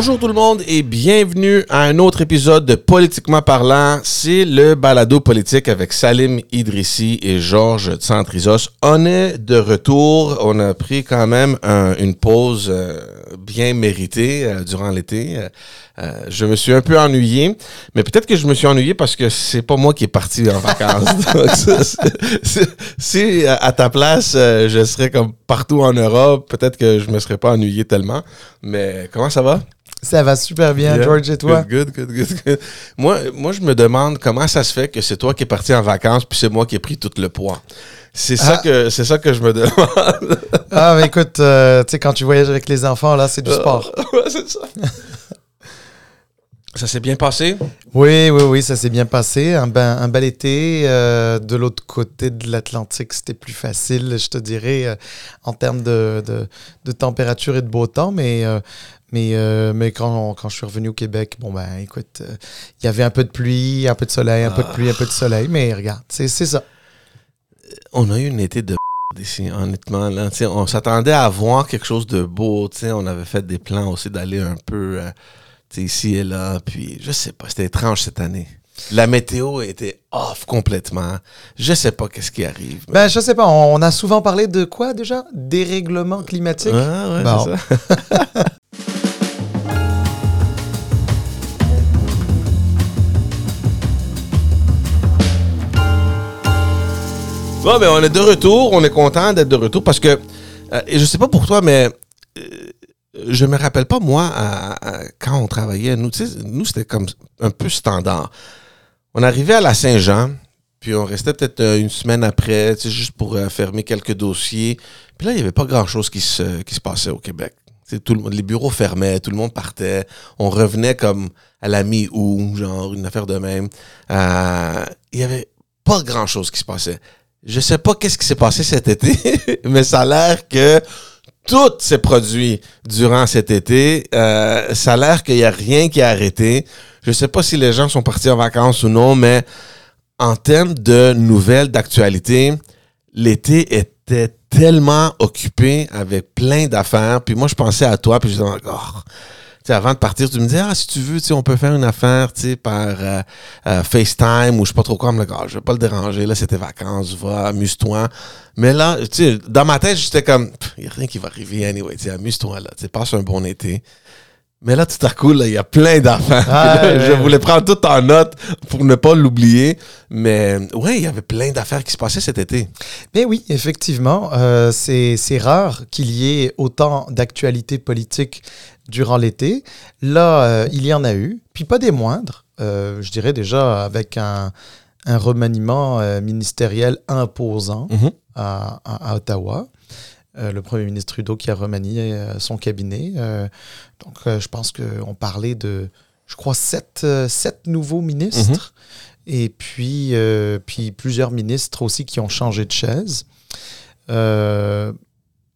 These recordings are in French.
Bonjour tout le monde et bienvenue à un autre épisode de Politiquement parlant. C'est le balado politique avec Salim Idrissi et Georges Tsantrizos. On est de retour. On a pris quand même un- une pause euh, bien méritée euh, durant l'été. Euh, je me suis un peu ennuyé, mais peut-être que je me suis ennuyé parce que c'est pas moi qui est parti en vacances. Si à ta place, je serais comme partout en Europe, peut-être que je me serais pas ennuyé tellement. Mais comment ça va? Ça va super bien, Yeah. George, et toi? Good, good, good, good. Moi, moi, je me demande comment ça se fait que c'est toi qui es parti en vacances puis c'est moi qui ai pris tout le poids. C'est ça Ah. que c'est ça que je me demande. Ah, mais écoute, euh, tu sais, quand tu voyages avec les enfants, là, c'est du sport. Ouais, c'est ça. ça s'est bien passé? Oui, oui, oui, ça s'est bien passé. Un, ben, un bel été. euh, de l'autre côté de l'Atlantique, c'était plus facile, je te dirais, euh, en termes de, de, de température et de beau temps. Mais, euh, mais, euh, mais quand, quand je suis revenu au Québec, bon, ben, écoute, euh, il y avait un peu de pluie, un peu de soleil, un peu de pluie, un peu de soleil. Mais regarde, c'est ça. On a eu une été de ici, honnêtement. Là. On s'attendait à voir quelque chose de beau. On avait fait des plans aussi d'aller un peu euh, ici et là. Puis, je sais pas, c'était étrange cette année. La météo était off complètement. Je sais pas qu'est-ce qui arrive. Ben, je sais pas, on, on a souvent parlé de quoi déjà? Dérèglement climatique? Ah, ouais, Bon. c'est ça. Bon, ben, on est de retour. On est content d'être de retour parce que, euh, et je sais pas pour toi, mais euh, je me rappelle pas, moi, à- quand on travaillait, nous, nous, c'était comme un peu standard. On arrivait à la Saint-Jean, puis on restait peut-être euh, une semaine après, juste pour fermer quelques dossiers. Puis là, il n'y avait pas grand-chose qui se, qui se passait au Québec. Tout le, monde- les bureaux fermaient, tout le monde partait. On revenait comme à la mi-août, genre une affaire de même. Il y avait pas grand-chose qui se passait. Je sais pas qu'est-ce qui s'est passé cet été, mais ça a l'air que tout s'est produit durant cet été. Euh, ça a l'air qu'il n'y a rien qui a arrêté. Je sais pas si les gens sont partis en vacances ou non, mais en termes de nouvelles, d'actualité, l'été était tellement occupé avec plein d'affaires. Puis moi, je pensais à toi, puis je disais, oh, avant de partir, tu me disais, ah, si tu veux, tu sais, on peut faire une affaire, tu sais, par euh, euh, FaceTime ou je sais pas trop quoi. Je me dis, Ah, je vais pas le déranger, là, c'était vacances, va, amuse-toi. Mais là, tu sais, dans ma tête, j'étais comme, il n'y a rien qui va arriver anyway, amuse-toi, là, passe un bon été. Mais là, tout à coup, là, il y a plein d'affaires. Ah, là, ouais, je voulais prendre tout en note pour ne pas l'oublier. Mais ouais, il y avait plein d'affaires qui se passaient cet été. Mais oui, effectivement, euh, c'est rare qu'il y ait autant d'actualités politiques durant l'été. Là, euh, il y en a eu, puis pas des moindres. Euh, je dirais déjà avec un, un remaniement euh, ministériel imposant Mhm. à, à- à Ottawa. Le premier ministre Trudeau qui a remanié son cabinet. Donc, je pense qu'on parlait de, je crois, sept, sept nouveaux ministres. Et puis, puis plusieurs ministres aussi qui ont changé de chaise.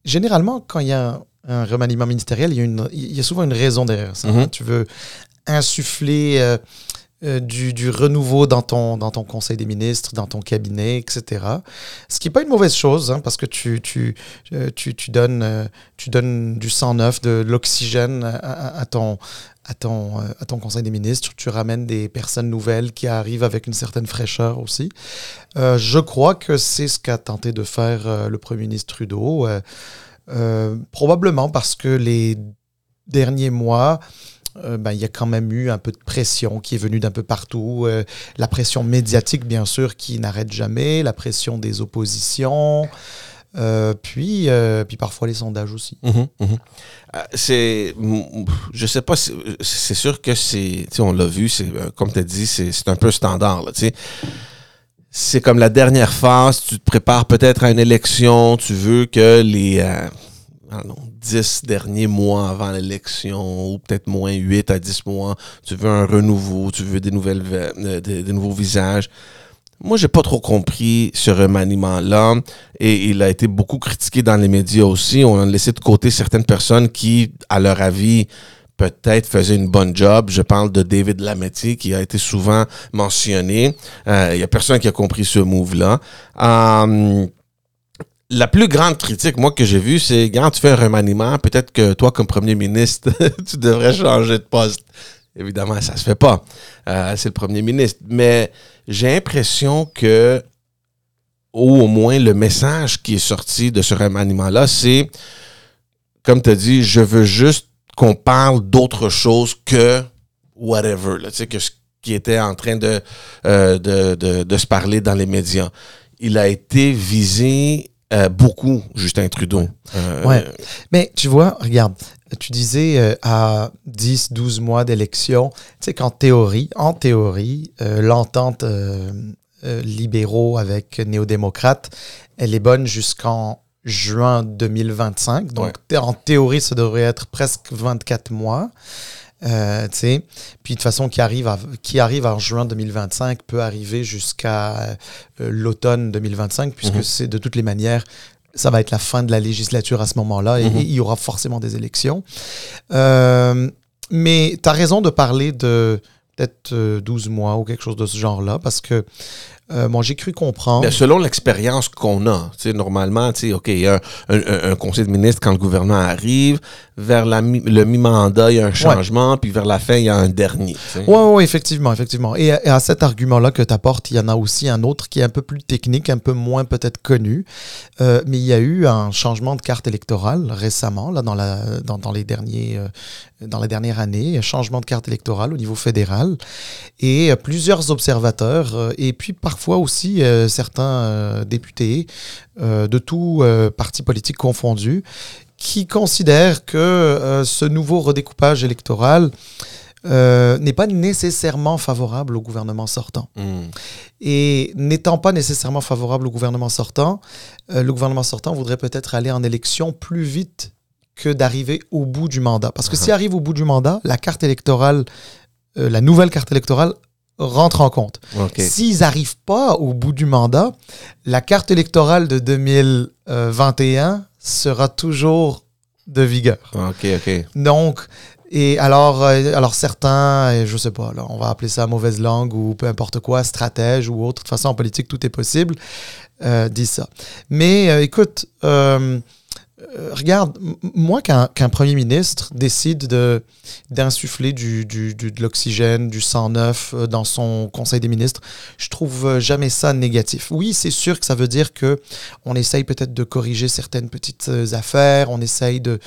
Généralement, quand il y a un, remaniement ministériel, il y, a une- il y a souvent une raison derrière ça. Mhm. hein. Tu veux insuffler euh, euh, du, du renouveau dans ton, dans ton conseil des ministres, dans ton cabinet, etc. Ce qui n'est pas une mauvaise chose, hein, parce que tu, tu, euh, tu, tu donnes, euh, tu donnes du sang neuf, de l'oxygène à, à- à ton, à, ton, à ton conseil des ministres. Tu ramènes des personnes nouvelles qui arrivent avec une certaine fraîcheur aussi. Euh, je crois que c'est ce qu'a tenté de faire le premier ministre Trudeau. Euh, probablement parce que les derniers mois, euh, ben, il y a quand même eu un peu de pression qui est venue d'un peu partout. Euh, la pression médiatique, bien sûr, qui n'arrête jamais, la pression des oppositions, puis, puis parfois les sondages aussi. Mhm. Euh, c'est je sais pas c'est sûr que c'est on l'a vu c'est comme tu as dit c'est un peu standard là c'est comme la dernière phase tu te prépares peut-être à une élection tu veux que les euh, non, 10 derniers mois avant l'élection ou peut-être moins 8 à 10 mois tu veux un renouveau tu veux des nouvelles ve- euh, des nouveaux visages moi, j'ai pas trop compris ce remaniement-là et il a été beaucoup critiqué dans les médias aussi. On a laissé de côté certaines personnes qui, à leur avis, peut-être faisaient une bonne job. Je parle de David Lametti qui a été souvent mentionné. Euh, Il y a personne qui a compris ce move-là. Euh, la plus grande critique, moi, que j'ai vue, c'est quand tu fais un remaniement, peut-être que toi, comme premier ministre, tu devrais changer de poste. Évidemment, ça se fait pas. Euh, c'est le premier ministre. Mais j'ai l'impression que, ou au moins le message qui est sorti de ce remaniement-là, c'est, comme tu as dit, je veux juste qu'on parle d'autre chose que whatever, que ce qui était en train de, euh, de, de, de se parler dans les médias. Il a été visé euh, beaucoup, Justin Trudeau. Euh, Ouais. Mais tu vois, regarde, tu disais à 10, 12 mois d'élection, tu sais qu'en théorie, en théorie, l'entente libéraux avec néo-démocrates, elle est bonne jusqu'en juin 2025. Donc, Ouais. en théorie, ça devrait être presque 24 mois. Euh, tu sais, puis de toute façon, qui arrive, à- qui arrive en juin 2025 peut arriver jusqu'à euh, l'automne 2025, puisque Mhm. c'est de toutes les manières, ça va être la fin de la législature à ce moment-là et, Mhm. et il y aura forcément des élections. Euh, mais tu as raison de parler de peut-être euh, 12 mois ou quelque chose de ce genre-là, parce que euh, bon, j'ai cru comprendre. Selon l'expérience qu'on a, normalement, OK, il y a un, un- un conseil de ministre quand le gouvernement arrive, vers la mi- le mi-mandat, il y a un changement, puis vers la fin, il y a un dernier. sais. Oui, ouais, effectivement, effectivement. Et, à- et à cet argument-là que tu apportes, il y en a aussi un autre qui est un peu plus technique, un peu moins peut-être connu. Euh, mais il y a eu un changement de carte électorale récemment, là, dans la, dans, dans les derniers, euh, dans la dernière année, un changement de carte électorale au niveau fédéral. Et euh, plusieurs observateurs, et puis parfois aussi euh, certains euh, députés euh, de tous partis politiques confondus, qui considèrent que ce nouveau redécoupage électoral euh, n'est pas nécessairement favorable au gouvernement sortant. Hmm. Et n'étant pas nécessairement favorable au gouvernement sortant, euh, le gouvernement sortant voudrait peut-être aller en élection plus vite que d'arriver au bout du mandat. Parce que s'il arrive au bout du mandat, la carte électorale, euh, la nouvelle carte électorale rentre en compte. S'ils n'arrivent pas au bout du mandat, la carte électorale de 2021 sera toujours de vigueur. OK, OK. Donc, et alors, euh, alors certains, euh, je sais pas, là, on va appeler ça mauvaise langue ou peu importe quoi, stratège ou autre. De toute façon, en politique, tout est possible, euh, disent ça. Mais euh, écoute, euh, regarde, moi, qu'un premier ministre décide de d'insuffler du, de l'oxygène, du sang neuf euh, dans son conseil des ministres, je trouve euh, jamais ça négatif. Oui, c'est sûr que ça veut dire que on essaye peut-être de corriger certaines petites affaires, on essaye de...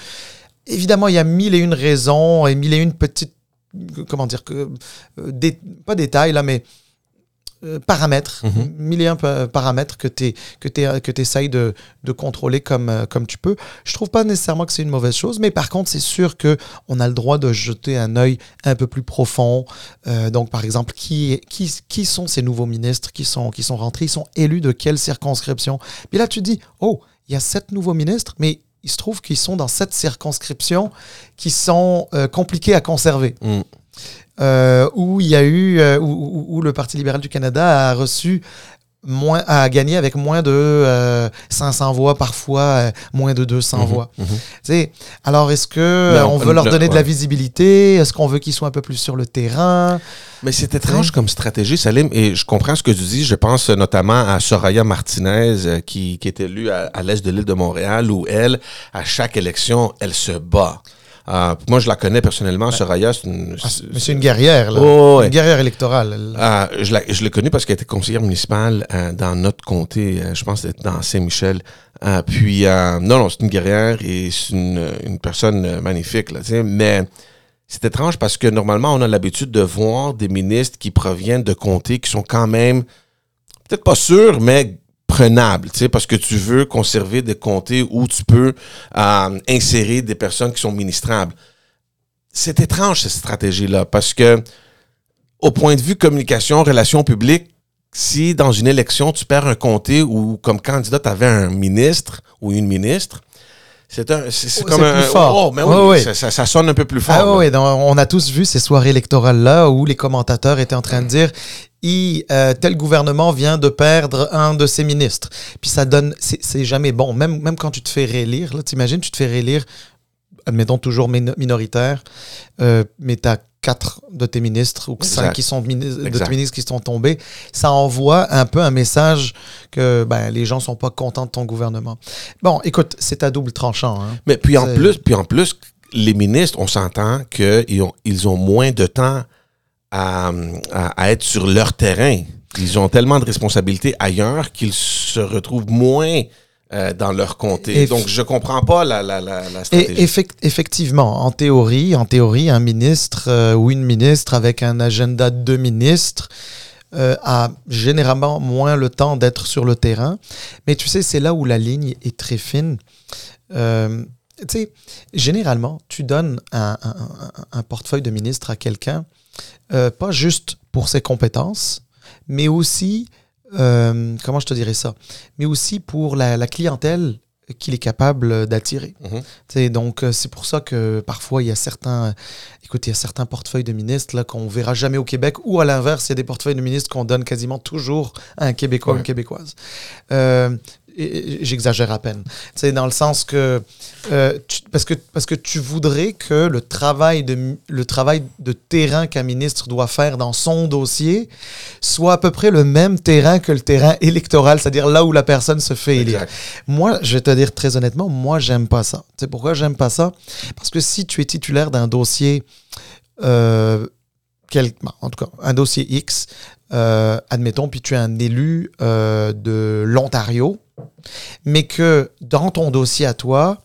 Évidemment, il y a mille et une raisons et mille et une petites... Comment dire que... pas détails, là, mais euh, paramètres, mille et un pa- paramètres que tu que que essayes de, de contrôler comme, euh, comme tu peux. Je trouve pas nécessairement que c'est une mauvaise chose, mais par contre, c'est sûr que on a le droit de jeter un œil un peu plus profond. Euh, donc, par exemple, qui, qui, qui sont ces nouveaux ministres qui sont, qui sont rentrés? Ils sont élus de quelle circonscription? Puis là, tu te dis, oh, il y a sept nouveaux ministres, mais il se trouve qu'ils sont dans sept circonscriptions qui sont euh, compliquées à conserver Hmm. Euh, où il y a eu euh, où, le Parti libéral du Canada a reçu moins a gagné avec moins de euh, 500 voix parfois euh, moins de 200 Mhm, voix. mhm. Alors est-ce que euh, on- on veut leur le- donner de la ouais. visibilité? Est-ce qu'on veut qu'ils soient un peu plus sur le terrain? Mais c'est étrange comme stratégie, Salim, et je comprends ce que tu dis. Je pense notamment à Soraya Martinez, euh, qui, qui est élue à, à l'est de l'île de Montréal, où elle, à chaque élection, elle se bat. Euh, moi, je la connais personnellement, Soraya. C'est une, Ah, Mais c'est une guerrière là. Oh, ouais. Une guerrière électorale. Ah, je la- je l'ai connue parce qu'elle était conseillère municipale euh, dans notre comté, euh, je pense que c'était dans Saint-Michel. Puis, euh, non, non, c'est une guerrière et c'est une, une personne magnifique, là, mais c'est étrange parce que normalement, on a l'habitude de voir des ministres qui proviennent de comtés qui sont quand même, peut-être pas sûrs, mais prenables, tu sais, parce que tu veux conserver des comtés où tu peux euh, insérer des personnes qui sont ministrables. C'est étrange, cette stratégie-là, parce que au point de vue communication, relations publiques, si dans une élection, tu perds un comté où, comme candidat, tu avais un ministre ou une ministre, c'est un, c'est, Oh, comme un. plus fort. Oh, mais Ouais, oui, ouais. Ça, ça- ça sonne un peu plus fort. Ah oui, on a tous vu ces soirées électorales-là où les commentateurs étaient en train de dire I, euh, tel gouvernement vient de perdre un de ses ministres. Puis ça donne, c'est jamais bon. Même, même quand tu te fais réélire, là, t'imagines, tu te fais réélire, admettons toujours min- minoritaire, euh, mais tu as quatre de tes ministres ou cinq qui sont de tes ministres qui sont tombés, ça envoie un peu un message que ben, les gens sont pas contents de ton gouvernement. Bon, écoute, c'est à double tranchant. hein. Mais puis en plus, puis en plus, les ministres, on s'entend qu'ils ont, ils ont moins de temps à, à- à être sur leur terrain. Ils ont tellement de responsabilités ailleurs qu'ils se retrouvent moins euh, dans leur comté. Et- Donc, je comprends pas la, la, la, stratégie. effect- effectivement, en théorie, en théorie, un ministre euh, ou une ministre avec un agenda de deux ministres euh, a généralement moins le temps d'être sur le terrain. Mais tu sais, c'est là où la ligne est très fine. Euh, tu sais, généralement, tu donnes un, un- portefeuille de ministre à quelqu'un, pas juste pour ses compétences, mais aussi, euh, comment je te dirais ça, mais aussi pour la, la clientèle qu'il est capable d'attirer. Mhm. Donc, euh, c'est pour ça que parfois, il y a certains, écoute, il y a certains portefeuilles de ministres là, qu'on verra jamais au Québec, ou à l'inverse, il y a des portefeuilles de ministres qu'on donne quasiment toujours à un Québécois ou Ouais. une Québécoise. Euh, J'exagère à peine. Sais, dans le sens que, euh, tu- parce que, parce que tu voudrais que le travail de, le travail de terrain qu'un ministre doit faire dans son dossier soit à peu près le même terrain que le terrain électoral, c'est-à-dire là où la personne se fait élire. Exact. Moi, je vais te dire très honnêtement, moi, j'aime pas ça. Sais pourquoi j'aime pas ça? Parce que si tu es titulaire d'un dossier, euh, quel- en tout cas, un dossier X, euh, admettons, puis tu es un élu euh, de l'Ontario, mais que dans ton dossier à toi,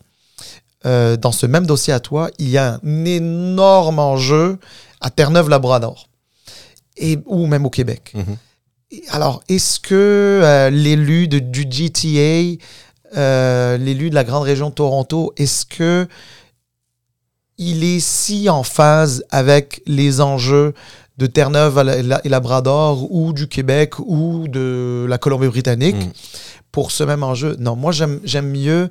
euh, dans ce même dossier à toi, il y a un énorme enjeu à Terre-Neuve-Labrador, et, ou même au Québec. Mhm. Et Alors, est-ce que l'élu du GTA, l'élu de la grande région de Toronto, est-ce que il est si en phase avec les enjeux de Terre-Neuve et Labrador ou du Québec ou de la Colombie-Britannique Mm. pour ce même enjeu Non, moi j'aime mieux,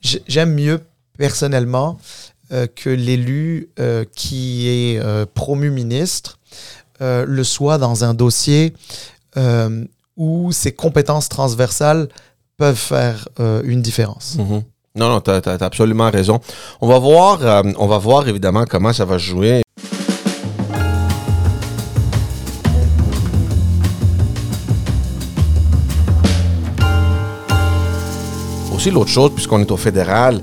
j'ai- j'aime mieux personnellement euh, que l'élu euh, qui est euh, promu ministre le soit dans un dossier où ses compétences transversales peuvent faire une différence. Mhm. Non, non, tu as, absolument raison. On va voir, euh, on va voir évidemment comment ça va jouer. L'autre chose, puisqu'on est au fédéral,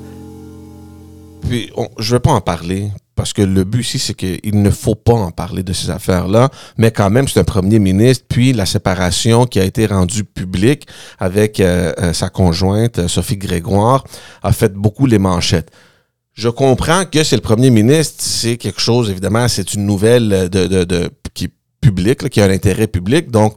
puis je ne vais pas en parler, parce que le but ici, c'est qu'il ne faut pas en parler de ces affaires-là, mais quand même, c'est un premier ministre, puis la séparation qui a été rendue publique avec euh, euh, sa conjointe, euh, Sophie Grégoire, a fait beaucoup les manchettes. Je comprends que c'est le premier ministre, c'est quelque chose, évidemment, c'est une nouvelle de, de- qui est publique, là, qui a un intérêt public, donc,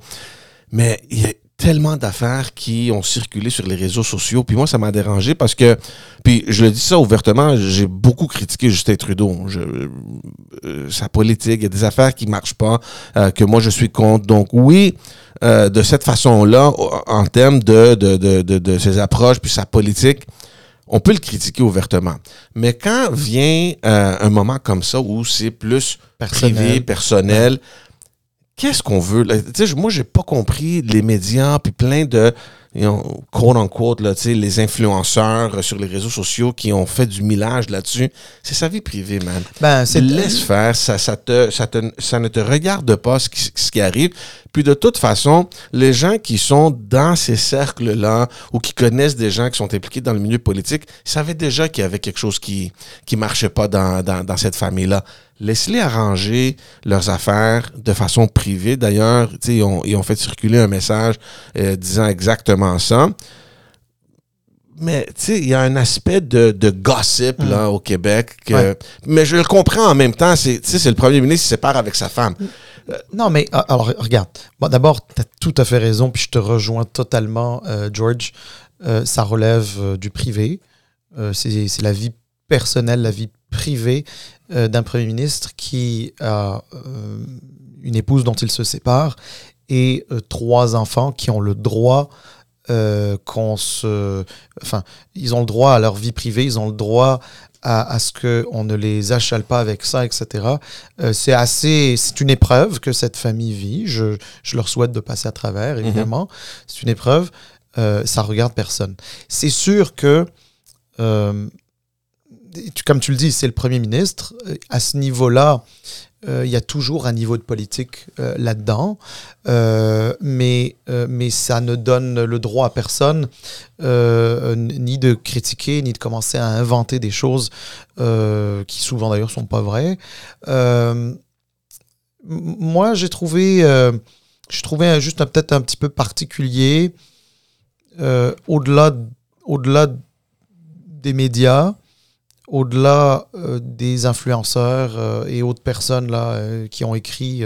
mais il y a tellement d'affaires qui ont circulé sur les réseaux sociaux, puis moi, ça m'a dérangé parce que, puis je le dis ça ouvertement, j'ai beaucoup critiqué Justin Trudeau, je, euh, sa politique, il y a des affaires qui marchent pas, euh, que moi je suis contre, donc oui, euh, de cette façon-là, en termes de, de, de, de, de ses approches, puis sa politique, on peut le critiquer ouvertement. Mais quand vient euh, un moment comme ça où c'est plus Personnel. privé, personnel, qu'est-ce qu'on veut? là? Moi, j'ai pas compris les médias, puis plein de, you know, quote unquote, là, tu sais, les influenceurs sur les réseaux sociaux qui ont fait du millage là-dessus. C'est sa vie privée, man. Ben, c'est Laisse faire, ça, ça, te, ça, te- ça ne te regarde pas ce qui, ce qui arrive. Puis de toute façon, les gens qui sont dans ces cercles-là ou qui connaissent des gens qui sont impliqués dans le milieu politique savaient déjà qu'il y avait quelque chose qui qui marchait pas dans, dans, dans cette famille-là. Laisse-les arranger leurs affaires de façon privée. D'ailleurs, ils ont, ils ont fait circuler un message euh, disant exactement ça. Mais tu sais, il y a un aspect de, de gossip là, au Québec. que- Ouais. Mais je le comprends en même temps. C'est tu sais, c'est le premier ministre qui se sépare avec sa femme. Non, mais ah, alors, regarde. Bon, D'abord, tu as tout à fait raison, puis je te rejoins totalement, euh, George. Euh, ça relève euh, du privé. Euh, c'est c'est la vie personnelle, la vie privée euh, d'un premier ministre qui a euh, une épouse dont il se sépare et euh, trois enfants qui ont le droit qu'on se... Enfin, ils ont le droit à leur vie privée, ils ont le droit à, à ce qu'on ne les achale pas avec ça, etc. C'est assez... C'est une épreuve que cette famille vit. Je, je leur souhaite de passer à travers, évidemment. C'est une épreuve. Ça regarde personne. C'est sûr que... comme tu le dis, c'est le Premier ministre. Euh, À ce niveau-là, euh, il y a toujours un niveau de politique euh, là-dedans, mais, mais ça ne donne le droit à personne ni de critiquer, ni de commencer à inventer des choses qui souvent d'ailleurs sont pas vraies. Moi, j'ai trouvé, trouvé un- juste peut-être un petit peu particulier au-delà, au-delà des médias au-delà euh, des influenceurs euh, et autres personnes là, euh, qui ont écrit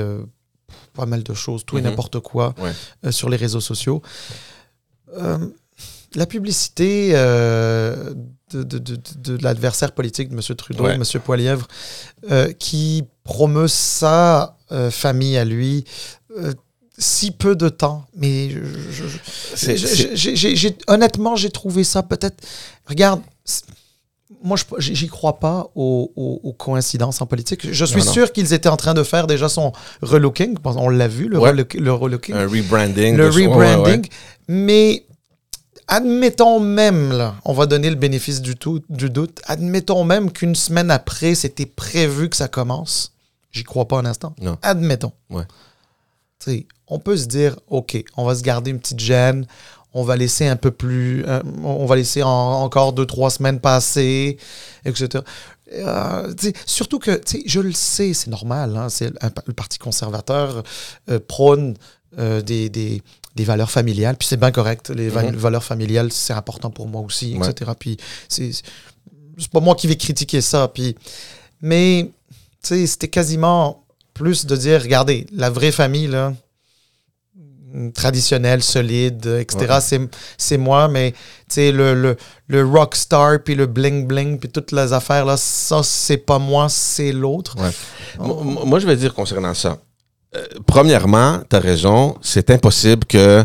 pas mal de choses, tout et Mhm. n'importe quoi Ouais. sur les réseaux sociaux, la publicité de, de- de- de- de l'adversaire politique de M. Trudeau, Ouais. M. Poilièvre, qui promeut sa famille à lui, si peu de temps, mais je- je- je- honnêtement, j'ai trouvé ça peut-être. Regarde, moi, je- j'y crois pas aux, aux- aux coïncidences en politique. Je suis Non, non. sûr qu'ils étaient en train de faire déjà son relooking. On l'a vu, le, Ouais. le relooking, un rebranding. le ouais, rebranding. Mais admettons même, là, on va donner le bénéfice du, tout, du doute, admettons même qu'une semaine après, c'était prévu que ça commence. J'y crois pas un instant. Non. Admettons. Ouais. On peut se dire, OK, on va se garder une petite gêne, on va laisser un peu plus, euh, on va laisser en- encore deux, trois semaines passer, etc. Euh, surtout que, je le sais, c'est normal, hein, c'est un- le Parti conservateur euh, prône des, des, des valeurs familiales, puis c'est bien correct, les va- Mhm. valeurs familiales, c'est important pour moi aussi, Ouais. etc. Puis c'est pas moi qui vais critiquer ça, puis mais c'était quasiment plus de dire, regardez, la vraie famille, là, traditionnelle, solide, etc., Ouais. c'est, c'est moi, mais tu sais, le, le, le rockstar, puis le bling-bling, puis toutes les affaires, là, ça, c'est pas moi, c'est l'autre. Ouais. Moi, je vais dire concernant ça. Euh, premièrement, tu as raison, c'est impossible que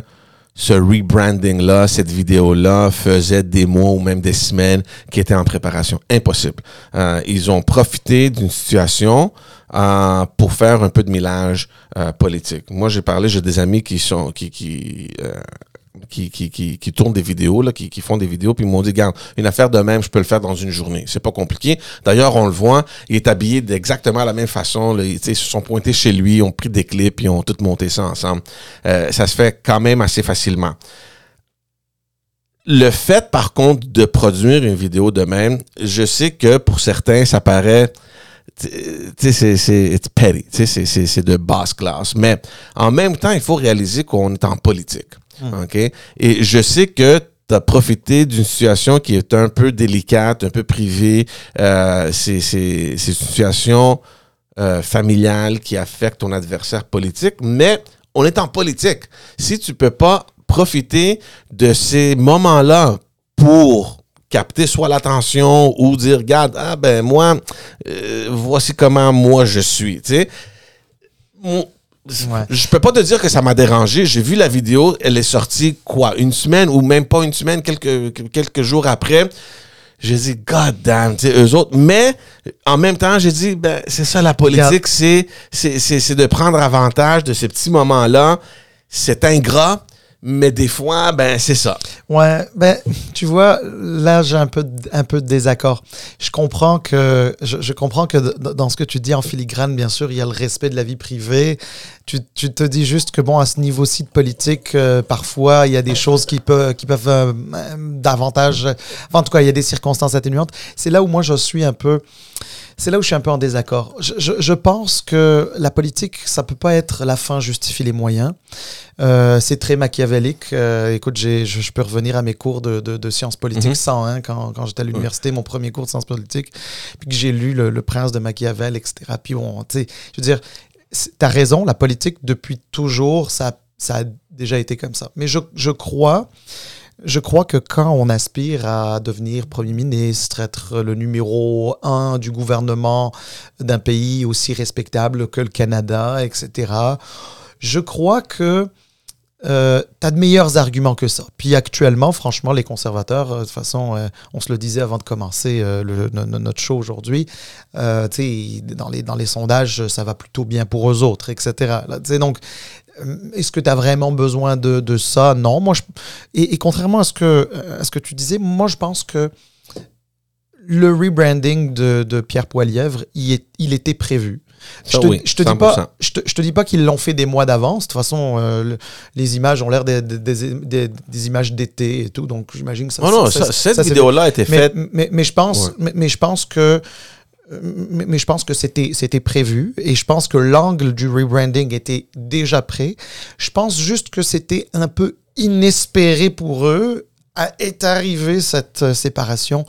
ce rebranding-là, cette vidéo-là, faisait des mois ou même des semaines qui étaient en préparation. Impossible. Euh, ils ont profité d'une situation euh, pour faire un peu de millage euh, politique. Moi, j'ai parlé, j'ai des amis qui sont qui qui euh, qui, qui, qui, qui tournent des vidéos, là, qui, qui font des vidéos, puis ils m'ont dit, regarde, une affaire de même, je peux le faire dans une journée. C'est pas compliqué. D'ailleurs, on le voit, il est habillé d'exactement la même façon. Là. Ils, se sont pointés chez lui, ont pris des clips, puis ont tout monté ça ensemble. Euh, ça se fait quand même assez facilement. Le fait, par contre, de produire une vidéo de même, je sais que pour certains, ça paraît c'est, petty, c'est de basse classe. Mais en même temps, il faut réaliser qu'on est en politique. OK? Et je sais que tu as profité d'une situation qui est un peu délicate, un peu privée. Euh, c'est, une situation euh, familiale qui affecte ton adversaire politique, mais on est en politique. Si tu peux pas profiter de ces moments-là pour capter soit l'attention ou dire regarde ah ben moi euh, voici comment moi je suis Ouais. je peux pas te dire que ça m'a dérangé. J'ai vu la vidéo elle est sortie quoi une semaine ou même pas une semaine quelques quelques jours après. J'ai dit god damn tu sais eux autres. Mais en même temps j'ai dit ben c'est ça la politique c'est c'est c'est c'est de prendre avantage de ces petits moments là c'est ingrat mais des fois ben c'est ça Ouais, ben, tu vois, là, j'ai un peu, un peu de désaccord. Je comprends que, je, comprends que dans ce que tu dis en filigrane, bien sûr, il y a le respect de la vie privée. Tu, tu te dis juste que, bon, à ce niveau-ci de politique, euh, parfois, il y a des choses qui, peuvent qui peuvent euh, davantage. enfin, en tout cas, il y a des circonstances atténuantes. C'est là où moi, je suis un peu. C'est là où je suis un peu en désaccord. Je, je, je pense que la politique, ça peut pas être la fin justifie les moyens. Euh, c'est très machiavélique. Euh, écoute, je, je peux revenir à mes cours de, de, de sciences politiques Mhm. hein, quand, quand j'étais à l'université, mon premier cours de sciences politiques, puis que j'ai lu le, le Prince de Machiavel, etc. Puis on, tu sais, je veux dire, t'as raison, la politique depuis toujours, ça, ça a déjà été comme ça. Mais je crois, je crois que quand on aspire à devenir premier ministre, être le numéro un du gouvernement d'un pays aussi respectable que le Canada, etc., je crois que euh, tu as de meilleurs arguments que ça. Puis actuellement, franchement, les conservateurs, euh, de toute façon, euh, on se le disait avant de commencer euh, notre show aujourd'hui, dans les, dans les sondages, ça va plutôt bien pour eux autres, etc. Là, donc, est-ce que tu as vraiment besoin de, de ça? Non. Moi, je, et, et contrairement à ce, que, euh, à ce que tu disais, moi, je pense que le rebranding de, de Pierre Poilièvre, il, est, il était prévu. Je te, oui, je te dis 100%. pas, je te, je te dis pas qu'ils l'ont fait des mois d'avance. De toute façon, euh, le- les images ont l'air des, des, des- images d'été et tout, donc j'imagine que ça. Oh non, ça- ça- cette vidéo-là a été mais, faite. mais, mais je pense, Ouais. mais, je pense que, euh, mais, mais je pense que c'était c'était prévu et je pense que l'angle du rebranding était déjà prêt. Je pense juste que c'était un peu inespéré pour eux. À- Est arrivée cette euh, séparation,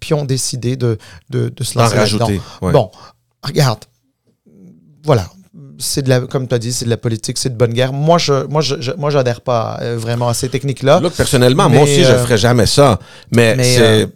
puis ont décidé de, de, de se lancer là-dedans. ouais. Bon, regarde. Voilà. C'est de la, comme tu as dit, c'est de la politique, c'est de bonne guerre. Moi, je, moi, je, je- moi, j'adhère pas euh, vraiment à ces techniques-là. Là, personnellement, Mais, moi aussi, je euh, ferais jamais ça. Mais, mais, c'est, euh,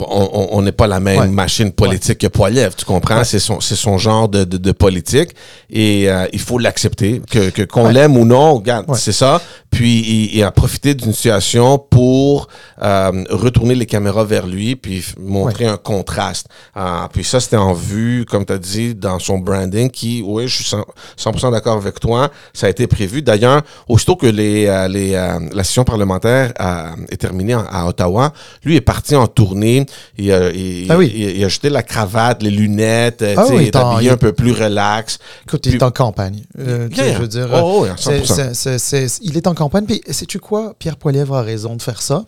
on- n'est pas la même Ouais. machine politique que Poiliev, tu comprends? Ouais. C'est son, c'est son genre de, de, de politique et euh, il faut l'accepter. Que, que, qu'on l'aime ou non, regarde, c'est ça. Puis il, il a profité d'une situation pour euh, retourner les caméras vers lui puis montrer un contraste. Ah, puis ça, c'était en vue, comme tu as dit, dans son branding qui, oui, je suis 100%, 100% d'accord avec toi, ça a été prévu. D'ailleurs, aussitôt que les, euh, les, euh, la session parlementaire a- est terminée en- à Ottawa, lui est parti en tournée. Il a, il, Ah oui. il- il a jeté la cravate, les lunettes, euh, Ah oui, il est habillé il- un peu plus relax. Écoute, il est en campagne. Euh, tu sais, Yeah. Je veux dire, Oh, oui, à c'est- 100%. c'est- c'est- c'est- il est en campagne. Puis, sais-tu quoi? Pierre Poilievre a raison de faire ça.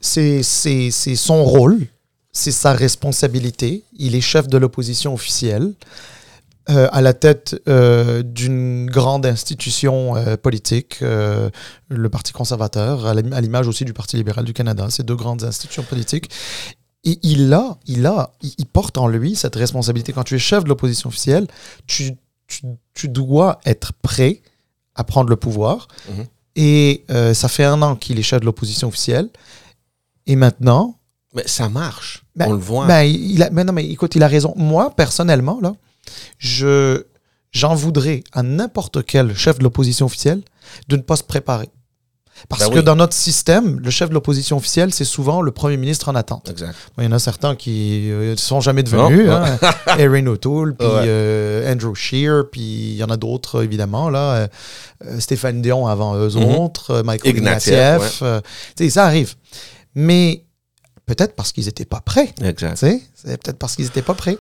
C'est c'est- c'est son rôle, c'est sa responsabilité. Il est chef de l'opposition officielle. Euh, à la tête euh, d'une grande institution euh, politique, le Parti conservateur, à l'im- à l'image aussi du Parti libéral du Canada, ces deux grandes institutions politiques. Et il a, il a, il, porte en lui cette responsabilité. Quand tu es chef de l'opposition officielle, tu, tu, tu dois être prêt à prendre le pouvoir. Mhm. Et ça fait un an qu'il est chef de l'opposition officielle. Et maintenant, Mais ça marche. Ben, on le voit. ben, il a, mais non, mais écoute, il a raison. Moi, personnellement, là, je, j'en voudrais à n'importe quel chef de l'opposition officielle de ne pas se préparer. Parce Ben que oui. dans notre système, le chef de l'opposition officielle, c'est souvent le premier ministre en attente. exact. Il y en a certains qui ne sont jamais devenus. Hein. Erin O'Toole, puis Ouais. euh, Andrew Scheer, puis il y en a d'autres, évidemment. Là, euh, euh, Stéphane Dion avant eux Mhm. autres, euh, Michael Ignatieff, euh, ça arrive. Mais peut-être parce qu'ils n'étaient pas prêts. Exact. C'est peut-être parce qu'ils n'étaient pas prêts.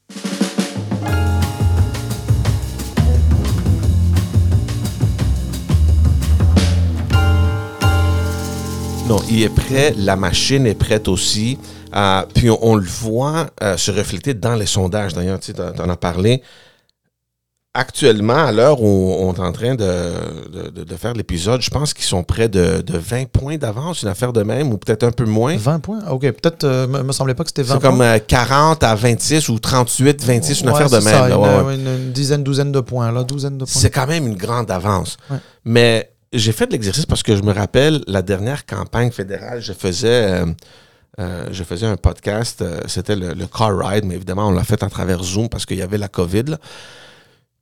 Non, il est prêt, la machine est prête aussi. Euh, puis on, on le voit euh, se refléter dans les sondages. D'ailleurs, tu en as parlé. Actuellement, à l'heure où on est en train de, de- de- de faire l'épisode, je pense qu'ils sont près de, de 20 points d'avance, une affaire de même, ou peut-être un peu moins. 20 points? Ah, OK, peut-être, euh, me, me semblait pas que c'était 20 C'est comme euh, 40 à 26 ou 38, 26, une Ouais, affaire de même. là, une, ouais. une- une dizaine, douzaine de points, là, douzaine de points. C'est quand même une grande avance. Ouais. Mais j'ai fait de l'exercice parce que je me rappelle la dernière campagne fédérale, je faisais, euh, euh, je faisais un podcast, euh, c'était le, le Car Ride, mais évidemment, on l'a fait à travers Zoom parce qu'il y avait la COVID. là.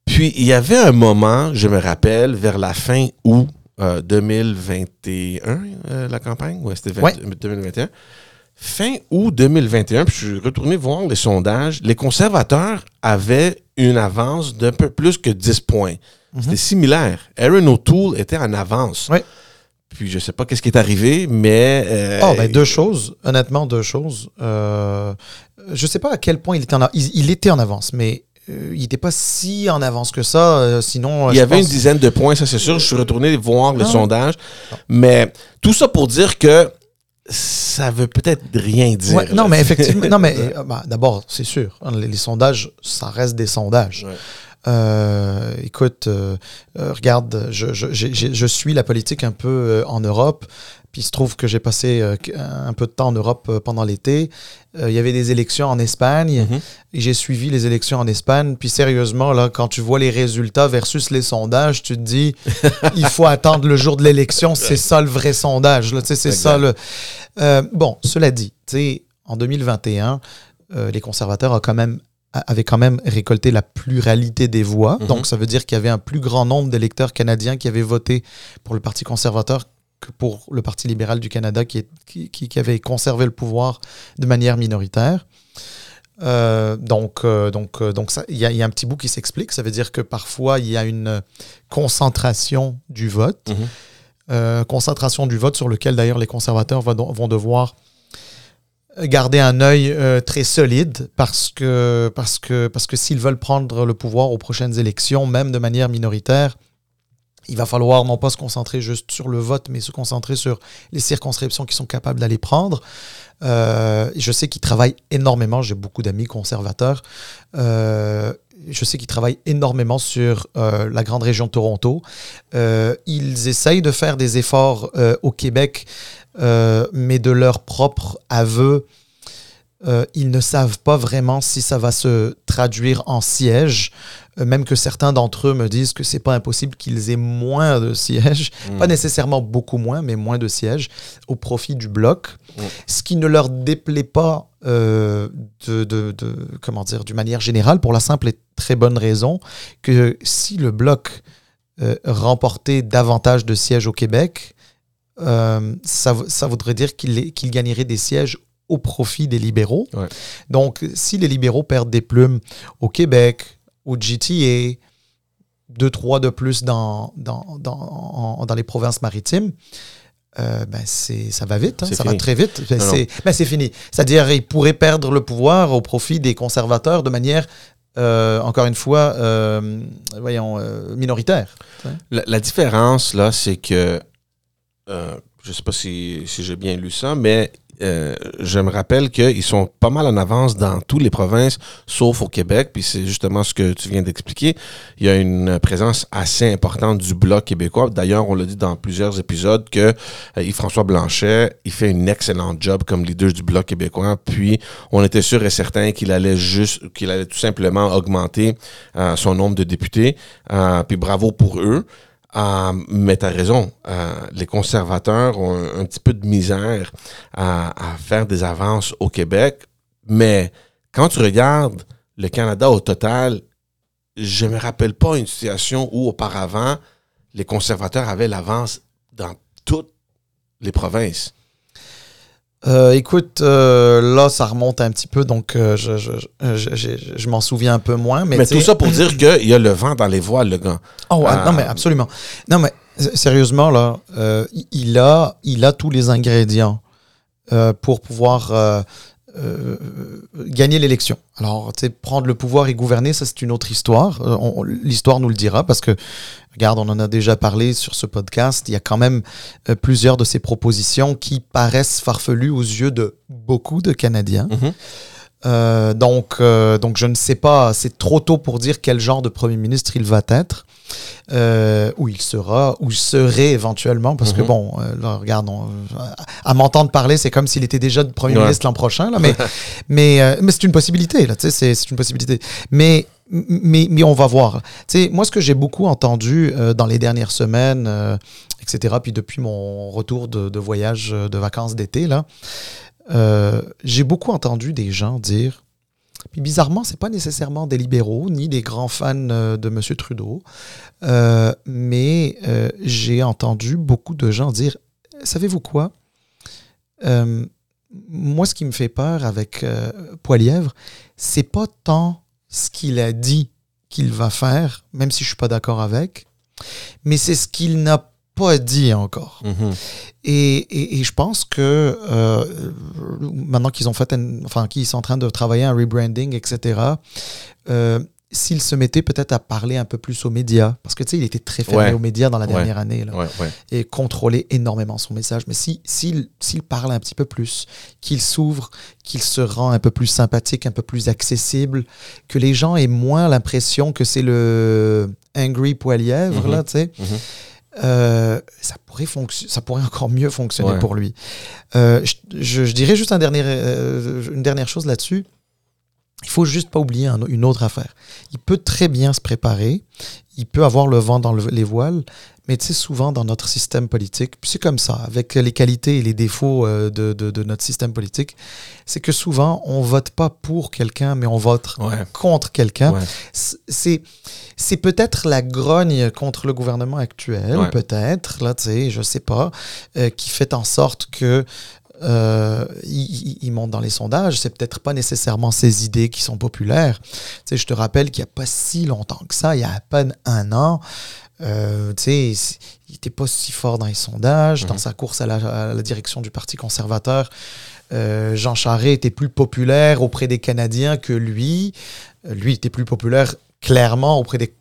Puis, il y avait un moment, je me rappelle, vers la fin août euh, 2021, euh, la campagne, ouais, c'était 20 Ouais. 2021. Fin août 2021, puis je suis retourné voir les sondages. Les conservateurs avaient une avance d'un peu plus que 10 points. C'était similaire. Aaron O'Toole était en avance. Puis je sais pas qu'est-ce qui est arrivé, mais. euh, Oh, ben deux choses. Honnêtement, deux choses. Euh, je sais pas à quel point il était en, il, il était en avance, mais euh, il n'était pas si en avance que ça. euh, sinon, Il y avait pense- une dizaine de points, ça c'est sûr. Je suis retourné voir les ouais. sondages. Mais tout ça pour dire que ça veut peut-être rien dire. Ouais, non, mais effectivement, non, mais euh, bah, d'abord, c'est sûr, hein, les, les sondages, ça reste des sondages. Ouais. Euh, écoute, euh, euh, regarde, je, suis la politique un peu en Europe, puis il se trouve que j'ai passé un peu de temps en Europe pendant l'été. Il y avait des élections en Espagne, Mhm. et j'ai suivi les élections en Espagne. Puis sérieusement, là, quand tu vois les résultats versus les sondages, tu te dis, il faut attendre le jour de l'élection. C'est ça le vrai sondage. C'est ça le. Bon, cela dit, en 2021, euh, les conservateurs ont quand même a- avaient quand même récolté la pluralité des voix. Mhm. Donc, ça veut dire qu'il y avait un plus grand nombre d'électeurs canadiens qui avaient voté pour le Parti conservateur que pour le Parti libéral du Canada qui, est- qui, avait conservé le pouvoir de manière minoritaire. Euh, donc, euh, donc, euh, donc il y, a- il y a un petit bout qui s'explique. Ça veut dire que parfois, il y a une concentration du vote. Mhm. Concentration du vote sur lequel, d'ailleurs, les conservateurs vont, vont devoir garder un œil euh, très solide parce que, parce que, parce que s'ils veulent prendre le pouvoir aux prochaines élections, même de manière minoritaire, il va falloir non pas se concentrer juste sur le vote, mais se concentrer sur les circonscriptions qui sont capables d'aller prendre. Euh, je sais qu'ils travaillent énormément, j'ai beaucoup d'amis conservateurs. Euh, je sais qu'ils travaillent énormément sur la grande région de Toronto. ils essayent de faire des efforts au Québec, mais de leur propre aveu, ils ne savent pas vraiment si ça va se traduire en siège. Euh, même que certains d'entre eux me disent que c'est pas impossible qu'ils aient moins de sièges, hmm. pas nécessairement beaucoup moins, mais moins de sièges au profit du bloc, hmm. ce qui ne leur déplaît pas euh, de, de, comment dire, d'une manière générale, pour la simple et très bonne raison que si le bloc euh, remportait davantage de sièges au Québec, ça, ça, voudrait dire qu'il qu'il gagnerait des sièges au profit des libéraux. Donc, si les libéraux perdent des plumes au Québec, au GTA, deux, trois de plus dans, dans, dans, dans les provinces maritimes, euh, ben ça va vite, hein, ça va très vite. Ben c'est, ben c'est fini. C'est-à-dire, ils pourraient perdre le pouvoir au profit des conservateurs de manière, euh, encore une fois, euh, voyons, minoritaire. La, la, différence, là, c'est que, je ne sais pas si, si j'ai bien lu ça, mais euh, je me rappelle qu'ils sont pas mal en avance dans toutes les provinces, sauf au Québec. Puis c'est justement ce que tu viens d'expliquer. Il y a une présence assez importante du Bloc québécois. D'ailleurs, on l'a dit dans plusieurs épisodes que euh, Yves-François Blanchet, il fait une excellente job comme leader du Bloc québécois. Puis on était sûr et certain qu'il allait juste, qu'il allait tout simplement augmenter euh, son nombre de députés. puis bravo pour eux. Euh, mais tu as raison, euh, les conservateurs ont un, petit peu de misère à, faire des avances au Québec, mais quand tu regardes le Canada au total, je me rappelle pas une situation où auparavant les conservateurs avaient l'avance dans toutes les provinces. Euh, écoute, euh, là, ça remonte un petit peu, donc euh, je, je, je, je m'en souviens un peu moins. Mais, mais tout ça pour dire qu'il y a le vent dans les voiles, le gars. Oh, non, mais absolument. Non, mais sérieusement, là, il, a, il a tous les ingrédients pour pouvoir euh, gagner l'élection. Alors, tu prendre le pouvoir et gouverner, ça c'est une autre histoire. Euh, l'histoire nous le dira parce que, regarde, on en a déjà parlé sur ce podcast. Il y a quand même euh, plusieurs de ces propositions qui paraissent farfelues aux yeux de beaucoup de Canadiens. Mm-hmm. donc, donc, je ne sais pas, c'est trop tôt pour dire quel genre de premier ministre il va être. Euh, où il sera, où il serait éventuellement, parce que mhm. bon, euh, là, regarde, à m'entendre parler, c'est comme s'il était déjà Premier ministre l'an prochain, là, mais, mais, euh, mais c'est une possibilité, là, c'est, c'est une possibilité. Mais, mais, mais on va voir. sais moi, ce que j'ai beaucoup entendu dans les dernières semaines, etc., puis depuis mon retour de, de voyage de vacances d'été, là, j'ai beaucoup entendu des gens dire puis bizarrement, c'est pas nécessairement des libéraux ni des grands fans euh, de M. Trudeau, euh, mais euh, j'ai entendu beaucoup de gens dire savez-vous quoi? Moi, ce qui me fait peur avec Poilièvre, c'est pas tant ce qu'il a dit qu'il va faire, même si je suis pas d'accord avec, mais c'est ce qu'il n'a pas dit encore. Mm-hmm. Et, et, je pense que euh, maintenant qu'ils ont fait, enfin, qu'ils sont en train de travailler un rebranding, etc., euh, s'il se mettait peut-être à parler un peu plus aux médias, parce que tu sais, il était très fermé aux médias dans la dernière année, là, et contrôlait énormément son message. Mais s'il si, s'il parle un petit peu plus, qu'il s'ouvre, qu'il se rend un peu plus sympathique, un peu plus accessible, que les gens aient moins l'impression que c'est le angry poilièvre, mm-hmm. là, tu sais. Mm-hmm. Euh, ça, pourrait ça pourrait encore mieux fonctionner pour lui. Euh, je, dirais juste un dernier, euh, une dernière chose là-dessus. Il faut juste pas oublier une autre affaire. Il peut très bien se préparer, il peut avoir le vent dans les voiles, mais tu sais, souvent dans notre système politique, puis c'est comme ça, avec les qualités et les défauts euh, de, de, notre système politique, c'est que souvent, on vote pas pour quelqu'un, mais on vote contre quelqu'un. C'est, c'est peut-être la grogne contre le gouvernement actuel, peut-être, là, tu sais, je sais pas, euh, qui fait en sorte que euh, il, monte dans les sondages, c'est peut-être pas nécessairement ses idées qui sont populaires. Tu sais, je te rappelle qu'il n'y a pas si longtemps que ça, il y a à peine un an, euh, il n'était pas si fort dans les sondages, dans mhm. sa course à la, direction du Parti conservateur. euh, Jean Charest était plus populaire auprès des Canadiens que lui. Euh, lui était plus populaire clairement auprès des,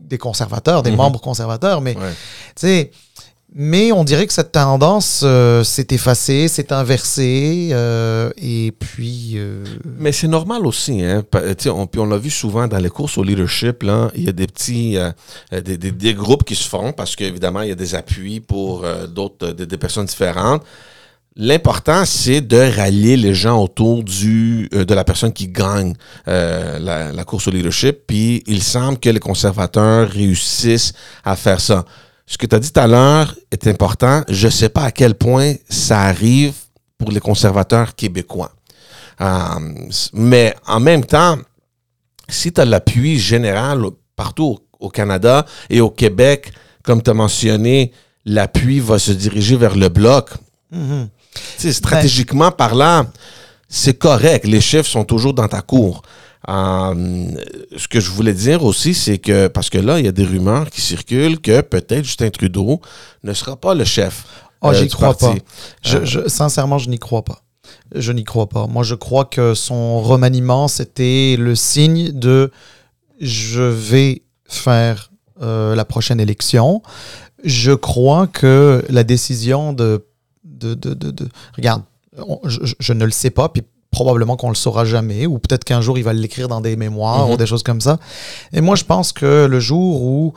des conservateurs, des Mhm. membres conservateurs, mais Ouais. tu sais, mais on dirait que cette tendance euh, s'est effacée, s'est inversée, euh, et puis. euh, Mais c'est normal aussi, hein. On, puis on l'a vu souvent dans les courses au leadership, là, il y a des petits, euh, euh, des, des- groupes qui se font parce qu'évidemment, il y a des appuis pour d'autres, des, des personnes différentes. L'important, c'est de rallier les gens autour du, euh, de la personne qui gagne euh, la, la course au leadership. Puis il semble que les conservateurs réussissent à faire ça. Ce que tu as dit tout à l'heure est important. Je ne sais pas à quel point ça arrive pour les conservateurs québécois. Euh, mais en même temps, si tu as l'appui général partout au, au Canada et au Québec, comme tu as mentionné, l'appui va se diriger vers le bloc. mhm. Tu sais, stratégiquement parlant, c'est correct. Les chiffres sont toujours dans ta cour. Euh, ce que je voulais dire aussi, c'est que, parce que là, il y a des rumeurs qui circulent que peut-être Justin Trudeau ne sera pas le chef. Oh, euh, j'y du crois parti. pas. Je, Euh, je- sincèrement, je n'y crois pas. Je n'y crois pas. Moi, je crois que son remaniement, c'était le signe de je vais faire euh, la prochaine élection. Je crois que la décision de. de, de, de- de- regarde, on- je- je ne le sais pas, puis probablement qu'on le saura jamais, ou peut-être qu'un jour il va l'écrire dans des mémoires Mhm. ou des choses comme ça. Et moi, je pense que le jour où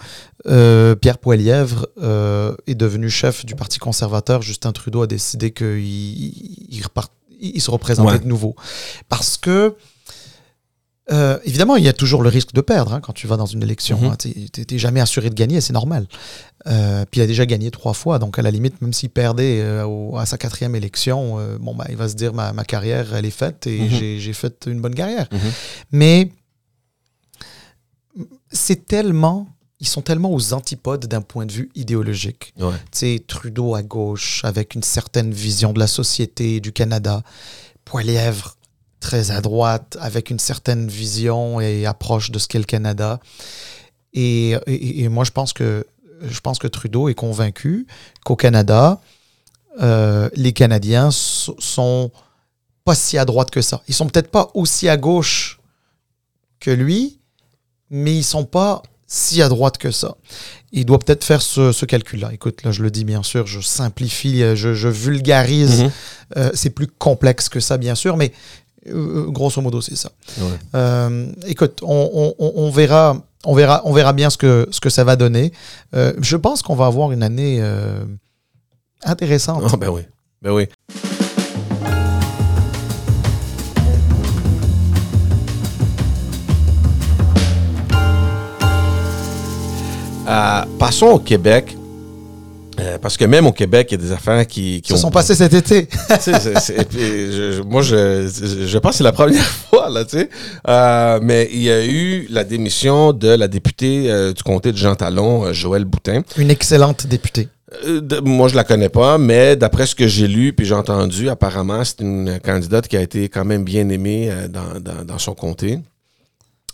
euh, Pierre Poilièvre euh, est devenu chef du Parti conservateur, Justin Trudeau a décidé qu'il il, il repart- il se représentait Ouais. de nouveau. Parce que, euh, évidemment, il y a toujours le risque de perdre hein, quand tu vas dans une élection. Hein. Tu n'es jamais assuré de gagner, c'est normal. Euh, puis il a déjà gagné trois fois, donc à la limite, même s'il perdait euh, au- à sa quatrième élection, bon, bah, il va se dire ma, ma carrière, elle est faite et Mhm. j'ai- j'ai fait une bonne carrière. Mhm. Mais c'est tellement. Ils sont tellement aux antipodes d'un point de vue idéologique. Ouais. Tu sais, Trudeau à gauche, avec une certaine vision de la société du Canada. Poilièvre, très à droite, avec une certaine vision et approche de ce qu'est le Canada. Et, et- et moi, je pense que je pense que Trudeau est convaincu qu'au Canada, euh, les Canadiens so- sont pas si à droite que ça. Ils sont peut-être pas aussi à gauche que lui, mais ils sont pas si à droite que ça. Il doit peut-être faire ce, ce calcul-là. Écoute, là, je le dis bien sûr, je simplifie, je, je vulgarise. Mhm. Euh, c'est plus complexe que ça, bien sûr, mais euh, grosso modo, c'est ça. Ouais. Euh, écoute, on, on- on- on verra, on verra, on verra bien ce que, ce que ça va donner. Euh, je pense qu'on va avoir une année euh, intéressante. Ah, ben oui. Ben oui. Euh, passons au Québec. Euh, parce que même au Québec, il y a des affaires qui, qui se ont sont passés cet été. je- moi, je, je, je pense que c'est la première fois, là, tu sais. Euh, mais il y a eu la démission de la députée euh, du comté de Jean Talon, euh, Joël Boutin. Une excellente députée. De- moi, je la connais pas, mais d'après ce que j'ai lu puis j'ai entendu, apparemment, c'est une candidate qui a été quand même bien aimée dans, dans, dans son comté.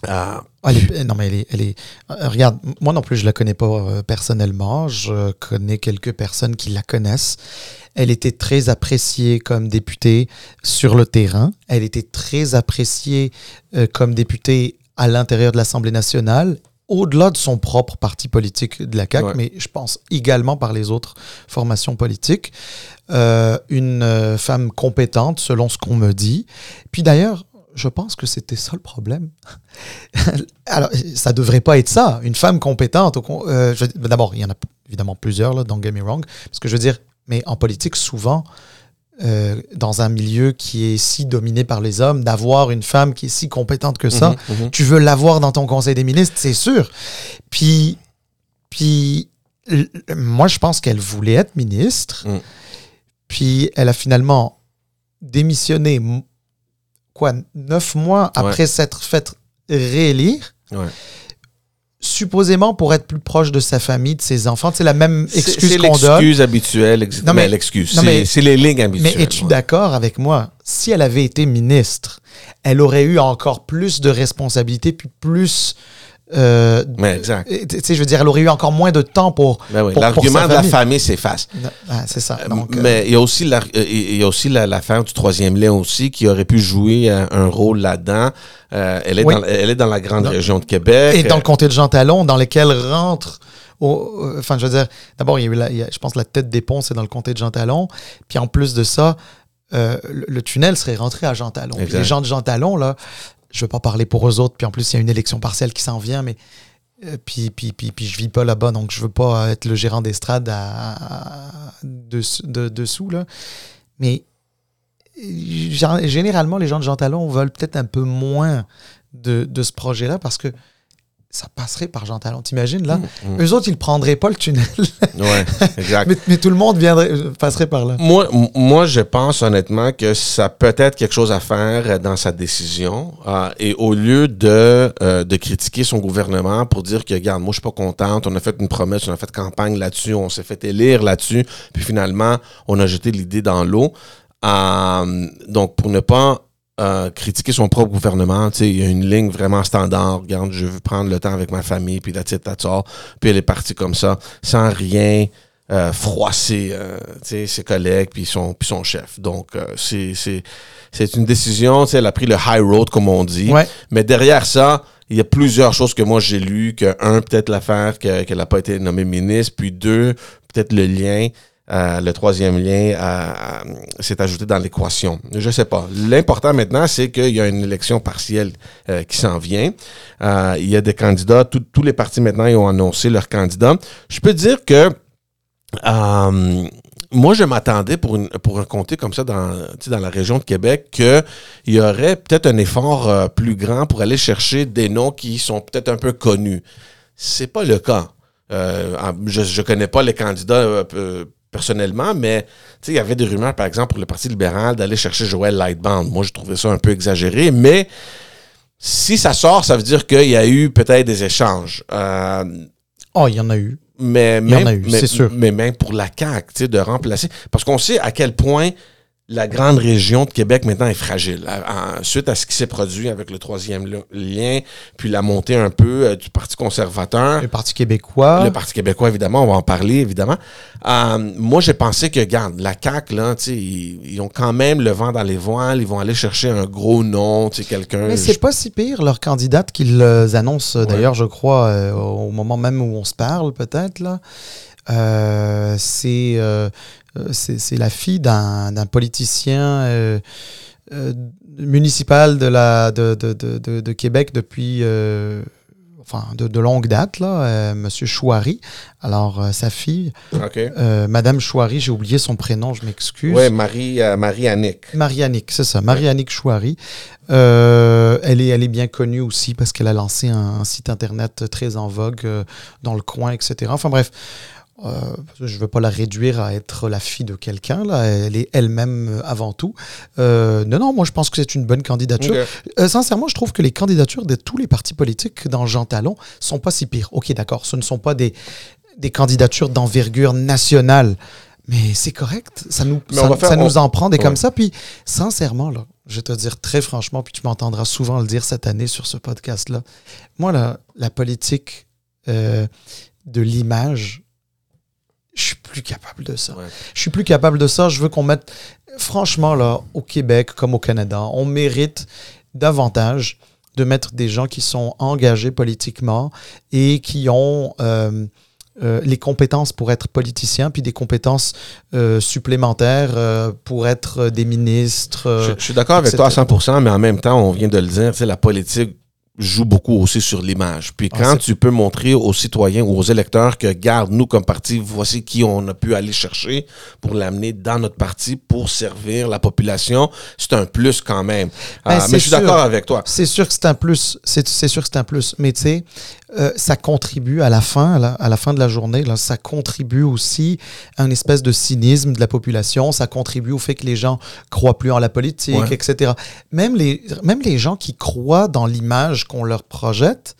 Ah, elle est- non, mais elle est. elle est- euh, regarde, moi non plus, je la connais pas euh, personnellement. Je connais quelques personnes qui la connaissent. Elle était très appréciée comme députée sur le terrain. Elle était très appréciée euh, comme députée à l'intérieur de l'Assemblée nationale, au-delà de son propre parti politique de la CAQ, Ouais. mais je pense également par les autres formations politiques. Euh, une femme compétente, selon ce qu'on me dit. Puis d'ailleurs, je pense que c'était ça le problème. Alors, ça devrait pas être ça. Une femme compétente. euh, D'abord, il y en a évidemment plusieurs, là, don't get me wrong. Parce que je veux dire, mais en politique, souvent, euh, dans un milieu qui est si dominé par les hommes, d'avoir une femme qui est si compétente que ça, mhm, mhm. tu veux l'avoir dans ton conseil des ministres, c'est sûr. Puis, puis moi, je pense qu'elle voulait être ministre. Mm. Puis, elle a finalement démissionné, quoi, neuf mois après s'être faite réélire. Ouais. Supposément pour être plus proche de sa famille, de ses enfants. C'est la même C'est- excuse c'est qu'on donne. l'excuse habituelle. mais- mais l'excuse. C'est mais- c'est les lignes Mais habituelles. es-tu ouais. d'accord avec moi? Si elle avait été ministre, elle aurait eu encore plus de responsabilités, puis plus Euh, Ouais, exact. et, tu sais, je veux dire, elle aurait eu encore moins de temps pour. Ben oui, pour- pour L'argument de la famille. s'efface. Ah, c'est ça. Donc, euh, Mais il y a aussi la- euh, il y a aussi la- l'affaire du troisième lien aussi qui aurait pu jouer euh, un rôle là-dedans. Euh, elle, est Oui. dans, elle est dans la grande Dans- région de Québec. et dans le comté de Jean Talon, dans lequel rentre. au- euh, Enfin, je veux dire, d'abord, il y a eu, la- il y a- je pense, la tête des ponts, c'est dans le comté de Jean Talon. Puis en plus de ça, euh, le, le tunnel serait rentré à Jean Talon. Puis les gens de Jean Talon, là, je veux pas parler pour eux autres. Puis en plus, il y a une élection partielle qui s'en vient, mais. euh, puis, puis, puis, puis je vis pas là-bas, donc je veux pas être le gérant d'estrade à, dessous, de- dessous. Mais euh, gén- généralement, les gens de Jean Talon veulent peut-être un peu moins de, de ce projet-là parce que ça passerait par Jean Talon. T'imagines, là? Mm. Eux autres, ils prendraient pas le tunnel, Ouais, exact. mais, mais tout le monde viendrait, euh, passerait par là. Moi, moi, je pense honnêtement que ça peut être quelque chose à faire euh, dans sa décision. euh, et au lieu de, euh, de critiquer son gouvernement pour dire que, regarde, moi, je suis pas contente, on a fait une promesse, on a fait campagne là-dessus, on s'est fait élire là-dessus, puis finalement, on a jeté l'idée dans l'eau. Euh, donc, pour ne pas euh, critiquer son propre gouvernement, tu sais, il y a une ligne vraiment standard. Regarde, je veux prendre le temps avec ma famille, puis la titre. Puis elle est partie comme ça, sans rien euh, froisser euh, ses collègues puis son, puis son chef. Donc, euh, c'est, c'est, c'est une décision, tu sais, elle a pris le high road, comme on dit. Ouais. Mais derrière ça, il y a plusieurs choses que moi j'ai lues, que un, peut-être l'affaire que- qu'elle n'a pas été nommée ministre, puis deux, peut-être le lien, euh, le troisième lien euh, euh, s'est ajouté dans l'équation. Je sais pas. L'important maintenant, c'est qu'il y a une élection partielle euh, qui s'en vient. Il y a des candidats, tous les partis maintenant ont annoncé leurs candidats. Je peux dire que moi, je m'attendais pour, un comté comme ça dans, la région de Québec qu'il y aurait peut-être un effort plus grand pour aller chercher des noms qui sont peut-être un peu connus. C'est pas le cas. Je ne connais pas les candidats personnellement, mais tu sais, il y avait des rumeurs, par exemple, pour le Parti libéral d'aller chercher Joël Lightband. Moi, je trouvais ça un peu exagéré, mais si ça sort, ça veut dire qu'il y a eu peut-être des échanges. Euh, Oh, il y en a eu. mais Il y en même, a eu, mais- c'est sûr. Mais même pour la CAQ, de remplacer. Parce qu'on sait à quel point la grande région de Québec maintenant est fragile. À- suite à ce qui s'est produit avec le troisième li- lien, puis la montée un peu euh, du Parti conservateur. Le Parti québécois. Le Parti québécois, évidemment, on va en parler, évidemment. Euh, moi, j'ai pensé que, regarde, la CAQ, là, tu sais, ils, ils ont quand même le vent dans les voiles, ils vont aller chercher un gros nom, tu sais, quelqu'un. Mais c'est pas si pire, leur candidate qu'ils annoncent, d'ailleurs, je crois, euh, au moment même où on se parle, peut-être, là. Euh, c'est euh, c'est c'est la fille d'un politicien euh, euh, municipal de, la, de, de, de, de- de Québec depuis euh, enfin, de, de longue date, là, euh, Monsieur Chouari. Alors, euh, sa fille, OK. euh, Madame Chouari, j'ai oublié son prénom, je m'excuse. Oui, Marie, euh, Marie-Annick. Marianique, c'est ça, Marianique Chouari. Euh, elle, est, elle est bien connue aussi parce qu'elle a lancé un, un site internet très en vogue euh, dans le coin, etc. Enfin bref, euh, je ne veux pas la réduire à être la fille de quelqu'un, là. Elle est elle-même euh, avant tout. Euh, non, non, moi je pense que c'est une bonne candidature. Euh, sincèrement, je trouve que les candidatures de tous les partis politiques dans Jean Talon sont pas si pires. Ok, d'accord, ce ne sont pas des, des candidatures d'envergure nationale, mais c'est correct. Ça nous, ça, faire- nous en prend des Ouais. comme ça. Puis, sincèrement, là, je vais te dire très franchement, puis tu m'entendras souvent le dire cette année sur ce podcast-là. Moi, la, la politique de l'image, je suis plus capable de ça. Ouais. Je suis plus capable de ça. Je veux qu'on mette, franchement, là, au Québec comme au Canada, on mérite davantage de mettre des gens qui sont engagés politiquement et qui ont euh, euh, les compétences pour être politiciens, puis des compétences euh, supplémentaires euh, pour être des ministres. Je, je suis d'accord avec toi à 100%, mais en même temps, on vient de le dire, tu sais, la politique joue beaucoup aussi sur l'image. Puis Ah, quand tu peux montrer aux citoyens ou aux électeurs que, garde, nous comme parti, voici qui on a pu aller chercher pour l'amener dans notre parti pour servir la population, c'est un plus quand même. Ben, Ah, mais je suis d'accord avec toi. C'est sûr que c'est un plus. C'est c'est sûr que c'est un plus. Mais tu sais, euh, ça contribue à la fin, à la fin de la journée, là, ça contribue aussi à une espèce de cynisme de la population. Ça contribue au fait que les gens croient plus en la politique, Ouais. etc. Même les, même les gens qui croient dans l'image qu'on leur projette,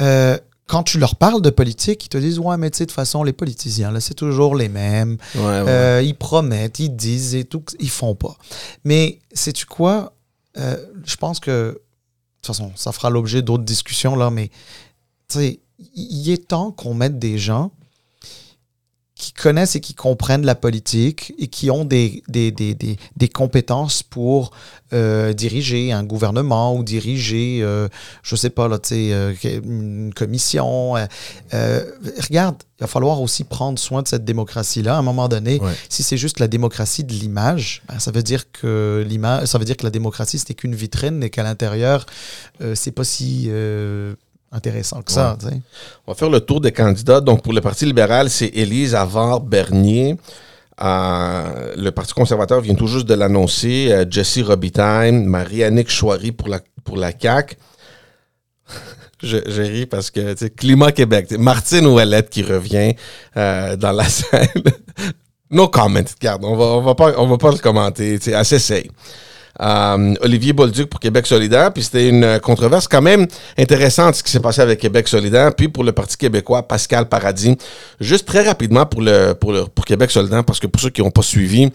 euh, quand tu leur parles de politique, ils te disent Ouais, mais tu sais, de toute façon, les politiciens, là, c'est toujours les mêmes. Ouais, ouais. Euh, ils promettent, ils disent et tout, ils font pas. Mais sais-tu quoi? Euh, je pense que, de toute façon, ça fera l'objet d'autres discussions, là, mais il est temps qu'on mette des gens qui connaissent et qui comprennent la politique et qui ont des, des, des, des, des compétences pour euh, diriger un gouvernement ou diriger, euh, je sais pas, là, euh, une commission. Euh, regarde, il va falloir aussi prendre soin de cette démocratie-là. À un moment donné, Ouais. si c'est juste la démocratie de l'image, ben, ça veut dire que l'image, ça veut dire que la démocratie c'était qu'une vitrine et qu'à l'intérieur, c'est pas si intéressant que ça. tu sais. On va faire le tour des candidats. Donc, pour le Parti libéral, c'est Élise Avard-Bernier. Euh, le Parti conservateur vient tout juste de l'annoncer. Euh, Jessie Robitaille, Marie-Annick Chouari pour la, pour la CAQ. Je, je ris parce que, tu sais, Climat Québec, Martine Ouellette qui revient euh, dans la scène. no comment, regarde, on va, on va pas, on va pas le commenter, tu sais, elle s'essaye. Euh, Olivier Bolduc pour Québec solidaire, puis c'était une controverse quand même intéressante ce qui s'est passé avec Québec solidaire, puis pour le Parti québécois, Pascal Paradis. Juste très rapidement pour le pour le pour Québec solidaire, parce que pour ceux qui n'ont pas suivi,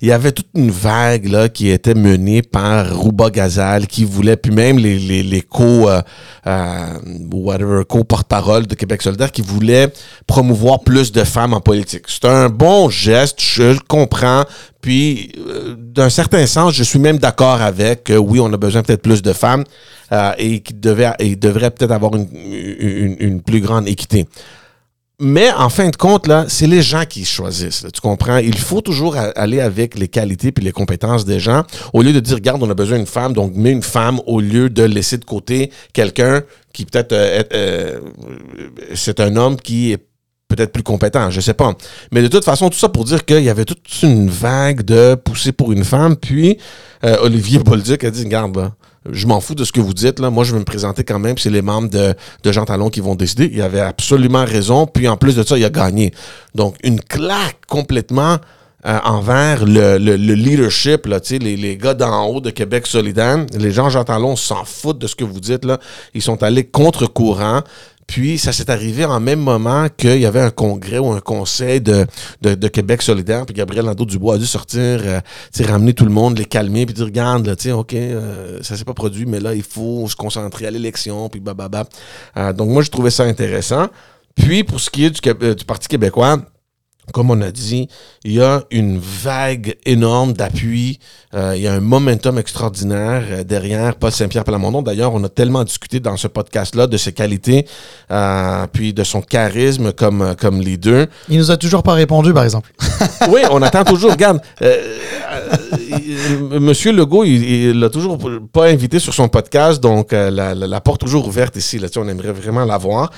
il y avait toute une vague là qui était menée par Rouba Gazal, qui voulait, puis même les les, les co euh, euh, whatever co porte-parole de Québec solidaire, qui voulaient promouvoir plus de femmes en politique. C'est un bon geste, je le comprends. Puis, euh, d'un certain sens, je suis même d'accord avec que oui, on a besoin peut-être plus de femmes euh, et qu'il devait, et devrait peut-être avoir une, une, une plus grande équité. Mais en fin de compte, là, c'est les gens qui choisissent. là, tu comprends? Il faut toujours aller avec les qualités puis les compétences des gens. Au lieu de dire, regarde, on a besoin d'une femme, donc mets une femme au lieu de laisser de côté quelqu'un qui peut-être euh, est, euh, c'est un homme qui est peut-être plus compétent, je sais pas. Mais de toute façon, tout ça pour dire qu'il y avait toute une vague de pousser pour une femme. Puis euh, Olivier Bolduc a dit, regarde, là, je m'en fous de ce que vous dites. Là. Moi, je vais me présenter quand même. C'est les membres de, de Jean Talon qui vont décider. Il avait absolument raison. Puis en plus de ça, il a gagné. Donc, une claque complètement euh, envers le, le, le leadership, là, les, les gars d'en haut de Québec solidaire. Les gens Jean Talon s'en foutent de ce que vous dites. Là. Ils sont allés contre-courant. Puis, ça s'est arrivé en même moment qu'il y avait un congrès ou un conseil de, de, Québec solidaire. Puis Gabriel Nadeau-Dubois a dû sortir, euh, ramener tout le monde, les calmer, puis dire, regarde, là, OK, euh, ça s'est pas produit, mais là, il faut se concentrer à l'élection, puis bababa. Euh, donc, moi, je trouvais ça intéressant. Puis, pour ce qui est du, euh, du Parti québécois, comme on a dit, il y a une vague énorme d'appui. Euh, il y a un momentum extraordinaire euh, derrière Paul Saint-Pierre Plamondon. D'ailleurs, on a tellement discuté dans ce podcast-là de ses qualités, euh, puis de son charisme comme, comme leader. Il nous a toujours pas répondu, par exemple. Oui, on attend toujours. Regarde, euh, Monsieur Legault, il l'a toujours pas invité sur son podcast, donc la, la- la porte toujours ouverte ici. Là, on aimerait vraiment l'avoir.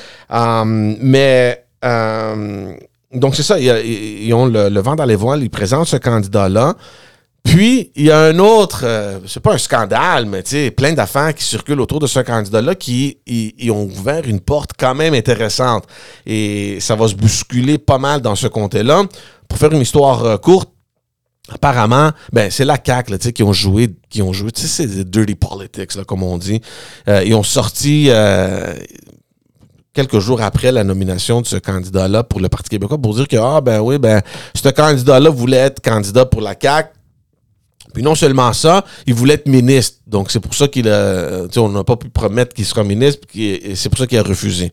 Mais donc c'est ça, ils ont le, vent dans les voiles, ils présentent ce candidat-là. Puis, il y a un autre, euh, c'est pas un scandale, mais tu sais, plein d'affaires qui circulent autour de ce candidat-là qui ils, ont ouvert une porte quand même intéressante. Et ça va se bousculer pas mal dans ce comté-là. Pour faire une histoire euh, courte, apparemment, ben c'est la CAQ là, qui ont joué, qui ont joué, tu sais, c'est dirty politics, là, comme on dit. Euh, ils ont sorti euh, quelques jours après la nomination de ce candidat-là pour le Parti québécois pour dire que, ah ben oui, ben, ce candidat-là voulait être candidat pour la CAQ. Puis non seulement ça, il voulait être ministre. Donc c'est pour ça qu'il a, on n'a pas pu promettre qu'il sera ministre, puis c'est pour ça qu'il a refusé.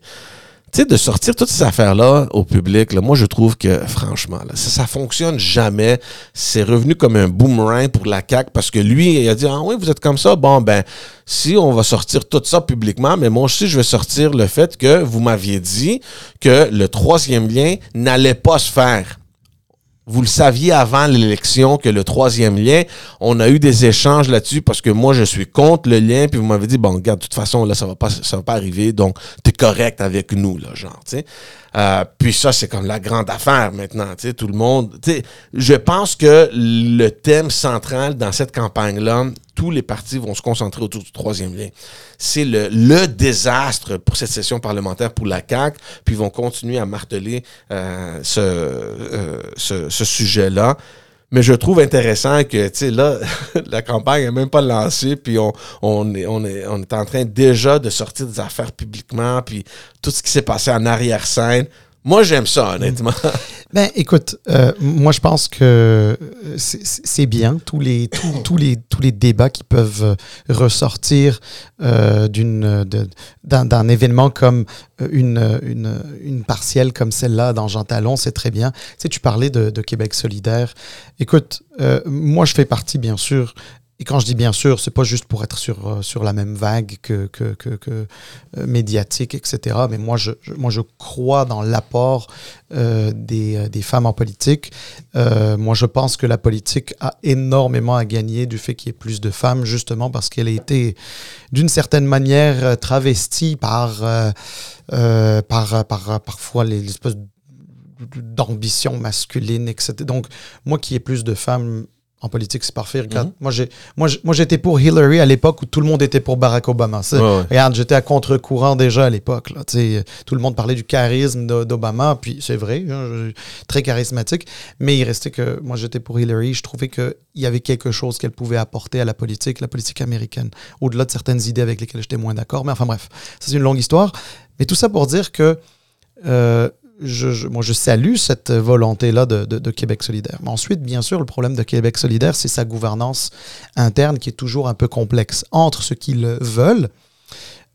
Sais, de sortir toutes ces affaires-là au public, là, moi, je trouve que, franchement, là, ça, ça fonctionne jamais. C'est revenu comme un boomerang pour la CAQ parce que lui, il a dit, ah oui, vous êtes comme ça. Bon, ben, si on va sortir tout ça publiquement, mais moi aussi, je vais sortir le fait que vous m'aviez dit que le troisième lien n'allait pas se faire. Vous le saviez avant l'élection que le troisième lien, on a eu des échanges là-dessus parce que moi, je suis contre le lien, puis vous m'avez dit, bon, regarde, de toute façon, là, ça va pas, ça va pas arriver, donc t'es correct avec nous, là, genre, tu. Euh, puis ça, c'est comme la grande affaire maintenant, tu sais, tout le monde, tu sais, je pense que le thème central dans cette campagne-là, tous les partis vont se concentrer autour du troisième lien. C'est le, le désastre pour cette session parlementaire pour la CAQ, puis ils vont continuer à marteler euh, ce, euh, ce, ce sujet-là. Mais je trouve intéressant que, tu sais, là, la campagne n'est même pas lancée, puis on, on, est, on, est, on est en train déjà de sortir des affaires publiquement, puis tout ce qui s'est passé en arrière-scène. Moi, j'aime ça, honnêtement. Ben, écoute, euh, moi, je pense que c'est- bien tous les, tous, tous les, tous les débats qui peuvent ressortir euh, d'un événement comme euh, une, une, une partielle comme celle-là dans Jean Talon, c'est très bien. Tu sais, tu parlais de, de Québec solidaire. Écoute, euh, moi, je fais partie, bien sûr, et quand je dis bien sûr, c'est pas juste pour être sur, euh, sur la même vague que, que, que, euh, médiatique, etc. Mais moi, je, moi, je crois dans l'apport euh, des, des femmes en politique. Moi, je pense que la politique a énormément à gagner du fait qu'il y ait plus de femmes, justement parce qu'elle a été, d'une certaine manière, travestie par, par, par, par- parfois les espèces d'ambition masculine, etc. Donc, moi qui ai plus de femmes en politique, c'est parfait. Regarde, Mhm. moi, j'ai, moi, j'étais pour Hillary à l'époque où tout le monde était pour Barack Obama. C'est- Ouais, ouais. Regarde, j'étais à contre-courant déjà à l'époque. Tout le monde parlait du charisme d'O- d'Obama, puis c'est vrai, hein, très charismatique. Mais il restait que moi, j'étais pour Hillary. Je trouvais qu'il y avait quelque chose qu'elle pouvait apporter à la politique, la politique américaine, au-delà de certaines idées avec lesquelles j'étais moins d'accord. Mais enfin bref, c'est une longue histoire. Mais tout ça pour dire que euh, moi, je salue cette volonté-là de, Québec solidaire. Mais ensuite, bien sûr, le problème de Québec solidaire, c'est sa gouvernance interne qui est toujours un peu complexe entre ce qu'ils veulent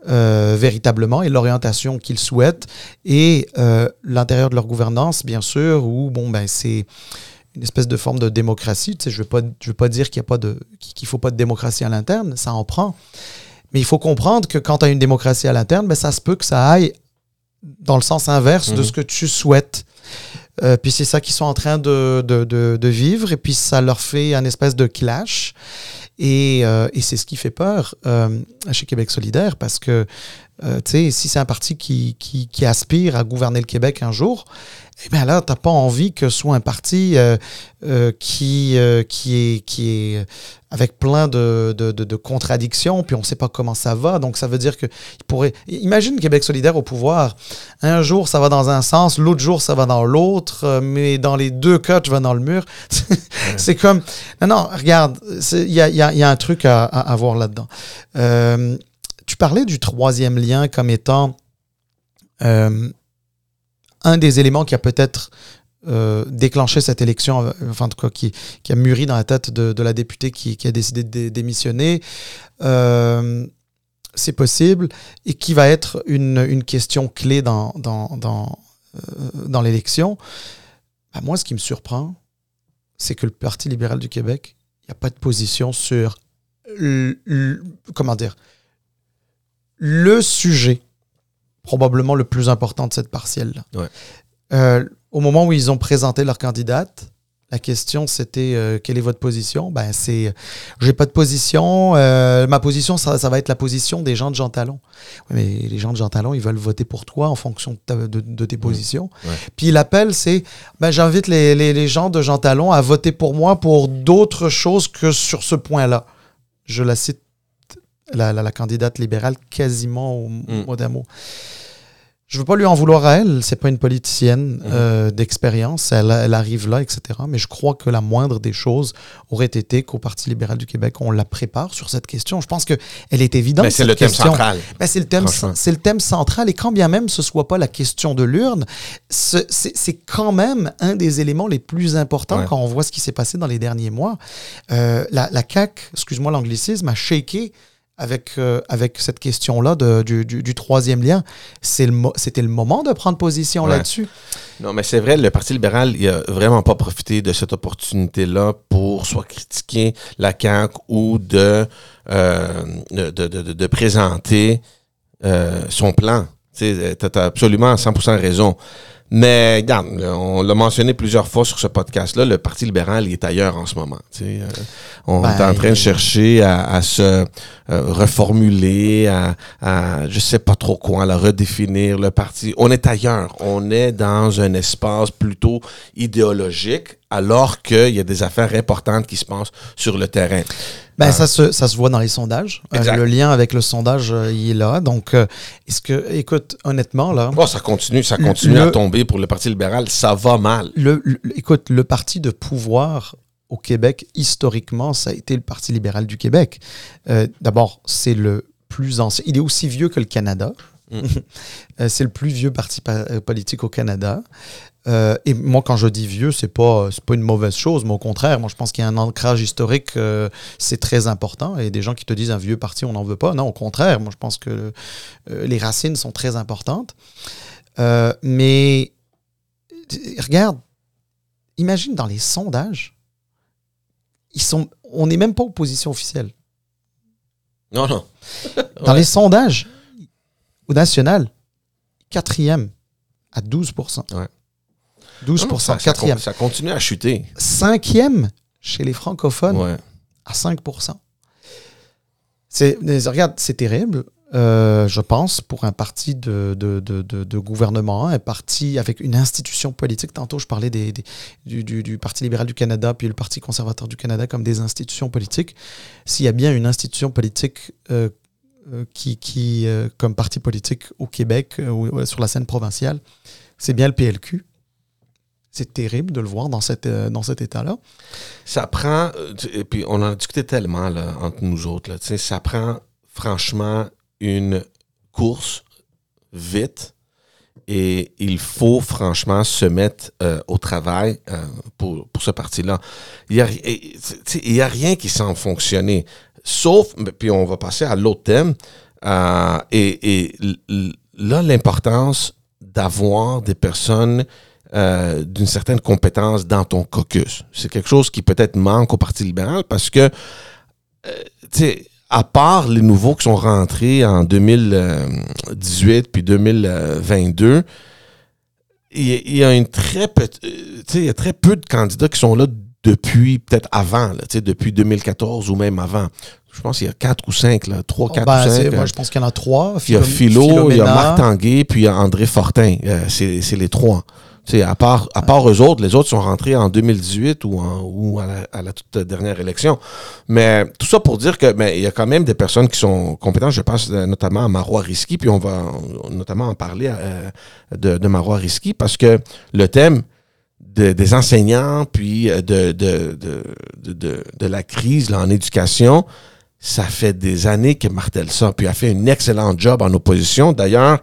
euh, véritablement et l'orientation qu'ils souhaitent et euh, l'intérieur de leur gouvernance, bien sûr, où bon, ben, c'est une espèce de forme de démocratie. Tu sais, je ne veux, pas- dire qu'il ne faut pas de démocratie à l'interne, ça en prend. Mais il faut comprendre que quand tu as une démocratie à l'interne, ben, ça se peut que ça aille dans le sens inverse de Mhm. ce que tu souhaites. Euh, puis c'est ça qu'ils sont en train de, de, de- de vivre, et puis ça leur fait un espèce de clash. Et, euh, et c'est ce qui fait peur euh, chez Québec solidaire, parce que, euh, si c'est un parti qui, aspire à gouverner le Québec un jour, eh là, tu n'as pas envie que ce soit un parti euh, euh, qui, est, avec plein de, contradictions, puis on ne sait pas comment ça va. Donc ça veut dire que il pourrait. Imagine Québec solidaire au pouvoir. Un jour, ça va dans un sens, l'autre jour, ça va dans l'autre, mais dans les deux cas, tu vas dans le mur. c'est comme. Non, non, regarde, il y a, y un truc à voir là-dedans. Tu parlais du troisième lien comme étant euh, un des éléments qui a peut-être euh, déclenché cette élection, euh, enfin en tout qui, a mûri dans la tête de, la députée qui, a décidé de dé- démissionner. C'est possible et qui va être une, question clé dans, l'élection. Ben, moi, ce qui me surprend, c'est que le Parti libéral du Québec, il n'y a pas de position sur, comment dire, le sujet probablement le plus important de cette partielle-là. Ouais. Euh, au moment où ils ont présenté leur candidate, la question c'était euh, quelle est votre position? Ben c'est j'ai pas de position. euh, ma position ça, ça va être la position des gens de Jean Talon. Mais les gens de Jean Talon ils veulent voter pour toi en fonction de, ta- de- de tes positions. Ouais. Puis l'appel c'est ben j'invite les, les- les gens de Jean Talon à voter pour moi pour d'autres choses que sur ce point-là. Je la cite la, la- la candidate libérale quasiment au mot d'un mot. Je veux pas lui en vouloir à elle, c'est pas une politicienne euh, d'expérience, elle, elle arrive là, etc. Mais je crois que la moindre des choses aurait été qu'au Parti libéral du Québec, on la prépare sur cette question. Je pense que elle est évidente. Mais c'est cette le thème central. Ben, c'est le thème, c'est le thème central et quand bien même ce soit pas la question de l'urne, ce- c'est c'est quand même un des éléments les plus importants Ouais. quand on voit ce qui s'est passé dans les derniers mois. Euh, la, la CAC, excuse-moi l'anglicisme, a shaké avec, euh, avec cette question-là de- du, du- du troisième lien. C'est le C'était le moment de prendre position Ouais. là-dessus? Non, mais c'est vrai, le Parti libéral, il a vraiment pas profité de cette opportunité-là pour soit critiquer la CAQ ou de, euh, de, de, de- de présenter euh, son plan. Tu as absolument 100% raison. Mais regarde, on l'a mentionné plusieurs fois sur ce podcast-là, le Parti libéral il est ailleurs en ce moment. tu sais. Euh, on Ben, est en train de chercher à, à se euh, reformuler, à, à je sais pas trop quoi, à la redéfinir le parti. On est ailleurs. On est dans un espace plutôt idéologique, alors qu'il y a des affaires importantes qui se passent sur le terrain. Ben, ça, se, ça se voit dans les sondages. Euh, le lien avec le sondage, euh, il est là. Donc, euh, est-ce que, écoute, honnêtement, là, Oh, ça continue, ça continue Le- à tomber pour le Parti libéral. Ça va mal. le, le- écoute, le parti de pouvoir au Québec, historiquement, ça a été le Parti libéral du Québec. D'abord, c'est le plus ancien. Il est aussi vieux que le Canada. Mm. C'est le plus vieux parti pa- politique au Canada. Euh, et moi, quand je dis vieux, c'est pas c'est pas une mauvaise chose, mais au contraire, moi, je pense qu'il y a un ancrage historique, euh, c'est très important. Et des gens qui te disent un vieux parti, on n'en veut pas. Non, au contraire, moi, je pense que euh, les racines sont très importantes. Mais regarde, imagine dans les sondages, ils sont, on n'est même pas aux positions officielles. Non, non. Dans Ouais. les sondages, au national, quatrième à 12 Ouais. 12 Non, ça, quatrième. ça continue à chuter. Cinquième chez les francophones Ouais. à 5 C'est, regarde, c'est terrible, euh, je pense, pour un parti de, de, de, gouvernement, un parti avec une institution politique. Tantôt, je parlais des, des- du, du- du Parti libéral du Canada puis le Parti conservateur du Canada comme des institutions politiques. S'il y a bien une institution politique euh, euh, qui, qui euh, comme parti politique au Québec, ou, sur la scène provinciale, c'est bien le PLQ. C'est terrible de le voir dans, cette, euh, dans cet état-là. Ça prend, euh, et puis on en a discuté tellement là, entre nous autres, là, ça prend franchement une course vite et il faut franchement se mettre euh, au travail pour, pour ce parti-là. Il n'y a, a rien qui semble fonctionner, sauf, puis on va passer à l'autre thème, et, et là, l'importance d'avoir des personnes euh, d'une certaine compétence dans ton caucus. C'est quelque chose qui peut-être manque au Parti libéral parce que, euh, tu sais, à part les nouveaux qui sont rentrés en 2018 puis 2022, il y, a- il y a une très petite, euh, tu sais, il y a très peu de candidats qui sont là depuis peut-être avant, là, tu sais, depuis 2014 ou même avant. Je pense qu'il y a quatre ou cinq, là, trois, quatre Ben, ou cinq. moi, je pense qu'il y en a trois. il y a Philo- il y a. Marc Tanguay, puis il y a André Fortin. Euh, c'est c'est les trois. Tu sais, à part, à part eux autres, les autres sont rentrés en 2018 ou, en- ou à, la, toute dernière élection. Mais tout ça pour dire que mais il y a quand même des personnes qui sont compétentes. Je pense euh, notamment à Marois Risky, puis on va notamment en parler euh, de, de Marois Risky parce que le thème de- des enseignants, puis euh, de, de, de- de la crise là, en éducation, ça fait des années qu'elle martèle ça, puis elle fait un excellent job en opposition. D'ailleurs,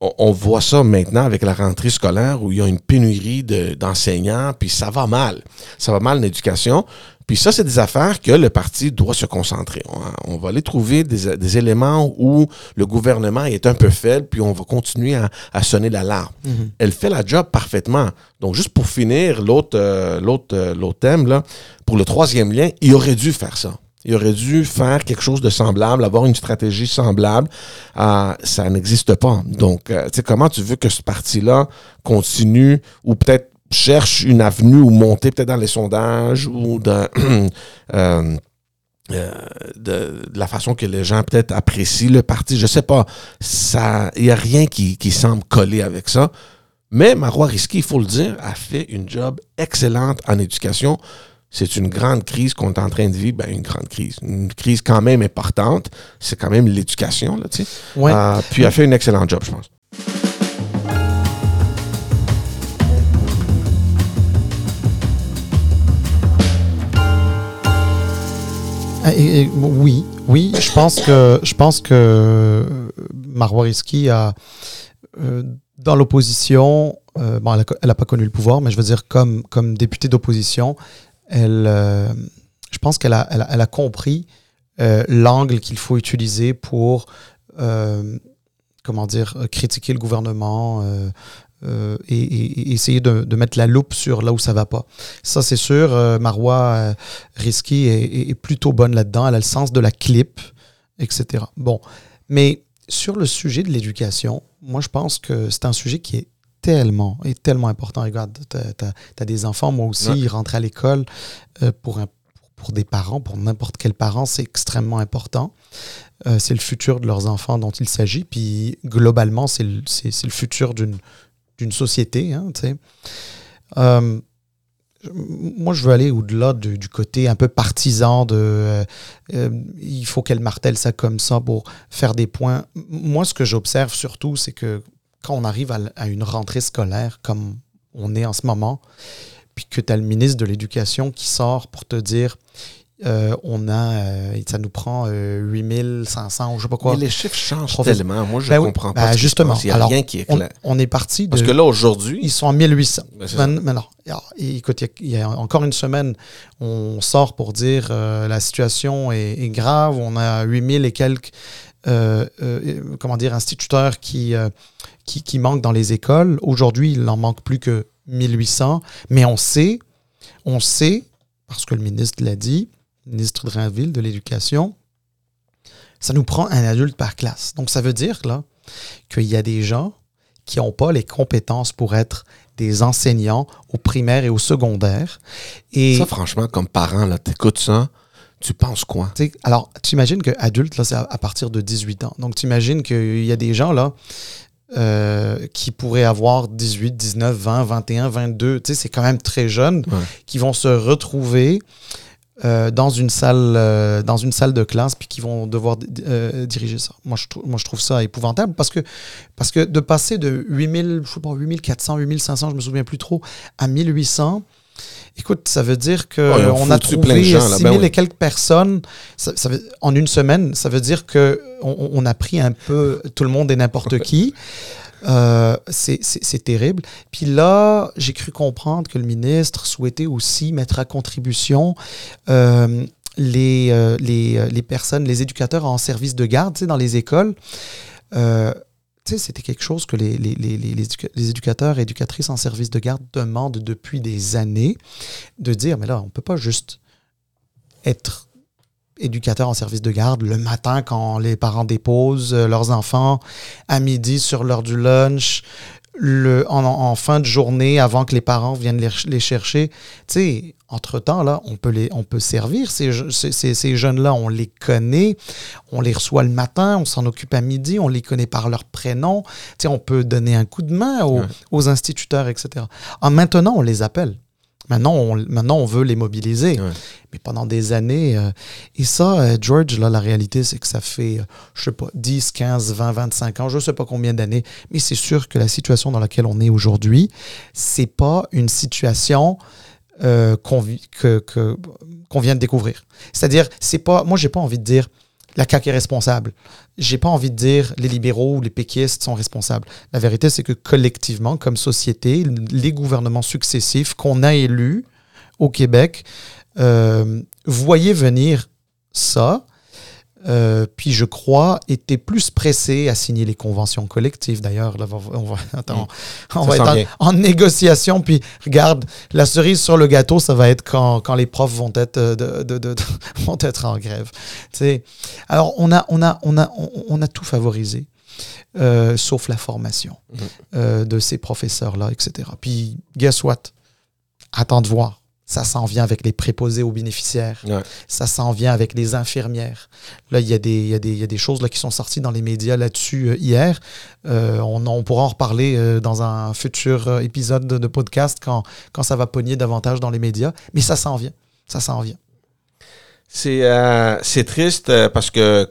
on, voit ça maintenant avec la rentrée scolaire où il y a une pénurie de- d'enseignants, puis ça va mal. Ça va mal en éducation. Puis ça, c'est des affaires que le parti doit se concentrer. On, on va aller trouver des, des éléments où le gouvernement est un peu faible, puis on va continuer à, à sonner l'alarme. Mhm. Elle fait la job parfaitement. Donc, juste pour finir, l'autre euh, l'autre euh, l'autre thème, là, pour le troisième lien, il aurait dû faire ça. Il aurait dû faire quelque chose de semblable, avoir une stratégie semblable. Ça n'existe pas. Donc, euh, tu sais, comment tu veux que ce parti-là continue ou peut-être cherche une avenue ou monter peut-être dans les sondages ou de, euh, euh, de, la façon que les gens peut-être apprécient le parti. Je sais pas. Il y a rien qui, qui semble coller avec ça. Mais Marois Risky, il faut le dire, a fait une job excellente en éducation. C'est une grande crise qu'on est en train de vivre. Ben, une grande crise. Une crise quand même importante. C'est quand même l'éducation, là, tu sais. Ouais. Euh, puis elle a fait une excellente job, je pense. Ah, et- et- oui, oui, je pense que je pense que euh, Marois Risky a euh, dans l'opposition, euh, bon, elle n'a pas connu le pouvoir, mais je veux dire comme comme députée d'opposition, elle, euh, je pense qu'elle a, elle a, compris euh, l'angle qu'il faut utiliser pour euh, comment dire critiquer le gouvernement. et, essayer de, mettre la loupe sur là où ça va pas. Ça, c'est sûr, Marois euh, Risky est plutôt bonne là-dedans. Elle a le sens de la clip, etc. Bon, mais sur le sujet de l'éducation, moi, je pense que c'est un sujet qui est tellement, est tellement important. Regarde, tu as, des enfants, moi aussi, Ouais. ils rentrent à l'école euh, pour, pour des parents, pour n'importe quel parent, c'est extrêmement important. Euh, c'est le futur de leurs enfants dont il s'agit. Puis globalement, c'est le, le futur d'une société. Hein. Euh, moi, je veux aller au-delà du, du côté un peu partisan de euh, euh, il faut qu'elle martèle ça comme ça pour faire des points. Moi, ce que j'observe surtout, c'est que quand on arrive à, une rentrée scolaire comme on est en ce moment, puis que tu as le ministre de l'Éducation qui sort pour te dire euh, on a, euh, ça nous prend euh, 8500 ou je sais pas quoi. Mais les chiffres changent tellement. Moi, je Ben oui. comprends Ben, pas. se justement. Il n'y a Alors, rien qui est clair. on est parti de. Parce que là, aujourd'hui, Ils sont à 1800. Ben, Maintenant, alors, écoute, il y, a- il y a encore une semaine, on sort pour dire euh, la situation est, est grave. On a 8000 et quelques euh, euh, comment dire, instituteurs qui, euh, qui manquent dans les écoles. Aujourd'hui, il n'en manque plus que 1800. Mais on sait, on sait, parce que le ministre l'a dit, le ministre Drainville de l'Éducation, ça nous prend un adulte par classe. Donc, ça veut dire là qu'il y a des gens qui n'ont pas les compétences pour être des enseignants au primaire et au secondaire. Et ça, franchement, comme parent, là, t'écoutes ça, tu penses quoi? alors, tu imagines qu'adulte, là, c'est à, à partir de 18 ans. Donc, tu imagines qu'il y a des gens, là, euh, qui pourraient avoir 18, 19, 20, 21, 22, tu sais, c'est quand même très jeune, Ouais. qui vont se retrouver euh, dans, une salle, euh, dans une salle de classe, puis qui vont devoir euh, diriger ça. Moi je, trou- moi, je trouve ça épouvantable parce que, parce que de passer de 8000, je sais pas, 8400, 8500, je me souviens plus trop, à 1800, écoute, ça veut dire qu'on a trouvé plein de gens, là. 6000 Ben oui. et quelques personnes ça, ça veut- en une semaine. Ça veut dire que on, a pris un peu tout le monde et n'importe qui. Euh, c'est terrible. Puis là, j'ai cru comprendre que le ministre souhaitait aussi mettre à contribution euh, les, euh, les, les personnes, les éducateurs en service de garde, tu sais, dans les écoles. C'était quelque chose que les, les, les, les, les éduca- les éducateurs et éducatrices en service de garde demandent depuis des années, de dire, mais là, on peut pas juste être éducateur en service de garde le matin quand les parents déposent euh, leurs enfants, à midi sur l'heure du lunch, le, en, en fin de journée avant que les parents viennent les, les chercher. Tu sais, entre-temps, là, on peut, les, on peut servir ces, ces, ces- jeunes-là, on les connaît, on les reçoit le matin, on s'en occupe à midi, on les connaît par leur prénom. Tu sais, on peut donner un coup de main aux, Ouais. aux instituteurs, etc. Ah, maintenant, on les appelle. Maintenant on, maintenant, on veut les mobiliser. Ouais. Mais pendant des années. euh, et ça, euh, George, là, la réalité, c'est que ça fait, euh, je sais pas, 10, 15, 20, 25 ans, je sais pas combien d'années. Mais c'est sûr que la situation dans laquelle on est aujourd'hui, c'est pas une situation euh, qu'on vi- que- que- qu'on vient de découvrir. C'est-à-dire, c'est pas. Moi, j'ai pas envie de dire la CAQ est responsable. J'ai pas envie de dire les libéraux ou les péquistes sont responsables. La vérité, c'est que collectivement, comme société, les gouvernements successifs qu'on a élus au Québec euh, voyaient venir ça. Euh, puis je crois étaient plus pressés à signer les conventions collectives. D'ailleurs, on va, va- attends, on Ça va s'en être en, en négociation. Puis regarde, la cerise sur le gâteau, ça va être quand, quand les profs vont être, euh, de, de- de- de- vont être en grève. Alors, on a, on, a, on, a, on, a tout favorisé, euh, sauf la formation Mhm. euh, de ces professeurs-là, etc. Puis, guess what? Attends de voir. Ça s'en vient avec les préposés aux bénéficiaires. Ouais. Ça s'en vient avec les infirmières. Là, il y, a des- il y, y a des choses là, qui sont sorties dans les médias là-dessus euh, hier. Euh, on, on pourra en reparler euh, dans un futur épisode de, de podcast quand, quand ça va pogner davantage dans les médias. Mais ça s'en vient. Ça s'en vient. C'est triste parce que,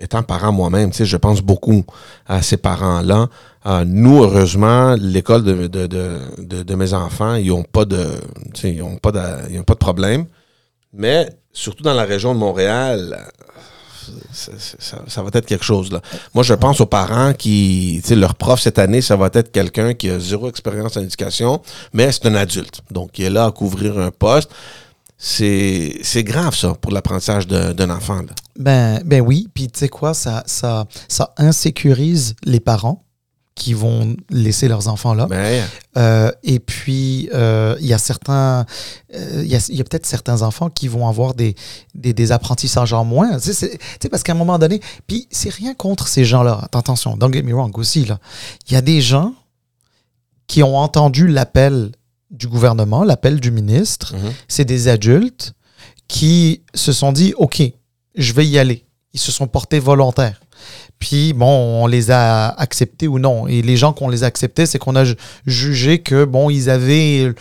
étant parent moi-même, je pense beaucoup à ces parents-là. Euh, nous, heureusement, l'école de, de, de, mes enfants, ils n'ont pas de, ils ont pas de, ils ont pas de problème. Mais surtout dans la région de Montréal, ça, ça- va être quelque chose là. Moi, je pense aux parents qui, leur prof cette année, ça va être quelqu'un qui a zéro expérience en éducation, mais c'est un adulte, donc qui est là à couvrir un poste. C'est c'est grave ça pour l'apprentissage d'un enfant. là. Ben, ben oui. Puis tu sais quoi, ça, ça, ça insécurise les parents qui vont laisser leurs enfants là. Ben, Euh, et puis, euh, il y a certains, euh, il y a, il y a peut-être certains enfants qui vont avoir des, des, des apprentissages en moins. Tu sais, c'est- tu sais, parce qu'à un moment donné, puis c'est rien contre ces gens-là. Attention, don't get me wrong aussi, là. Il y a des gens qui ont entendu l'appel du gouvernement, l'appel du ministre. mhm. C'est des adultes qui se sont dit, OK, je vais y aller. Ils se sont portés volontaires. Puis, bon, on les a acceptés ou non. Et les gens qu'on les a acceptés, c'est qu'on a ju- jugé que, bon, ils avaient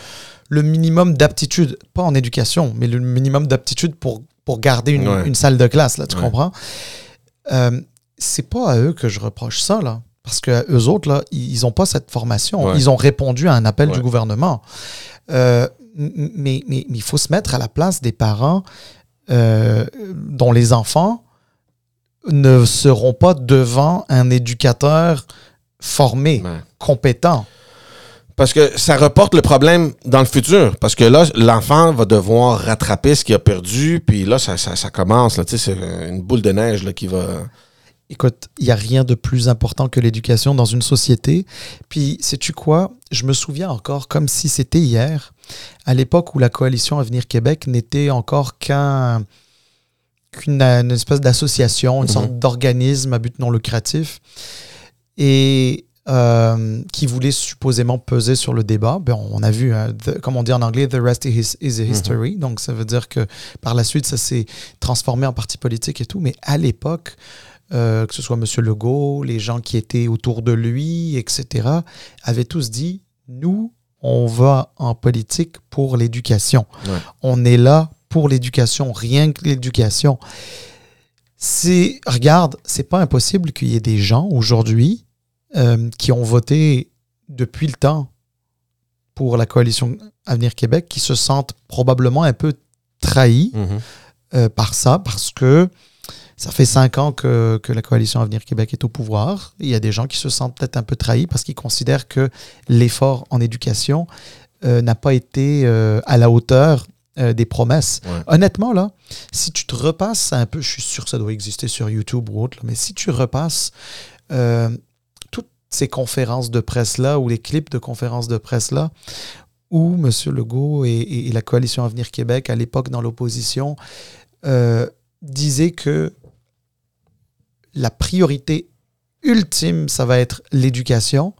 le minimum d'aptitude, pas en éducation, mais le minimum d'aptitude pour, pour garder une, Ouais. une salle de classe, là, tu Ouais. comprends? Euh, c'est pas à eux que je reproche ça, là. Parce que eux autres, là, ils n'ont pas cette formation. Ouais. Ils ont répondu à un appel Ouais. du gouvernement. Euh, mais, mais, il faut se mettre à la place des parents euh, dont les enfants ne seront pas devant un éducateur formé, compétent. Parce que ça reporte le problème dans le futur. Parce que là, l'enfant va devoir rattraper ce qu'il a perdu, puis là, ça, ça, commence. Là, c'est une boule de neige là, qui va. Écoute, il n'y a rien de plus important que l'éducation dans une société. Puis, sais-tu quoi? Je me souviens encore comme si c'était hier, à l'époque où la coalition Avenir Québec n'était encore qu'un qu'une espèce d'association, une mhm. sorte d'organisme à but non lucratif, et euh, qui voulait supposément peser sur le débat. Ben, on a vu, hein, comme on dit en anglais, the rest is, a mhm. history. Donc, ça veut dire que par la suite, ça s'est transformé en parti politique et tout. Mais à l'époque, euh, que ce soit M. Legault, les gens qui étaient autour de lui, etc., avaient tous dit, nous, on va en politique pour l'éducation. On est là pour l'éducation, rien que l'éducation. C'est, regarde, c'est pas impossible qu'il y ait des gens aujourd'hui euh, qui ont voté depuis le temps pour la coalition Avenir Québec qui se sentent probablement un peu trahis mhm. euh, par ça parce que ça fait cinq ans que, que, la coalition Avenir Québec est au pouvoir. Il y a des gens qui se sentent peut-être un peu trahis parce qu'ils considèrent que l'effort en éducation euh, n'a pas été euh, à la hauteur euh, des promesses. Honnêtement, là, si tu te repasses un peu, je suis sûr que ça doit exister sur YouTube ou autre, mais si tu repasses toutes ces conférences de presse-là ou les clips de conférences de presse-là, où M. Legault et, et, la coalition Avenir Québec, à l'époque dans l'opposition, disaient que la priorité ultime, ça va être l'éducation.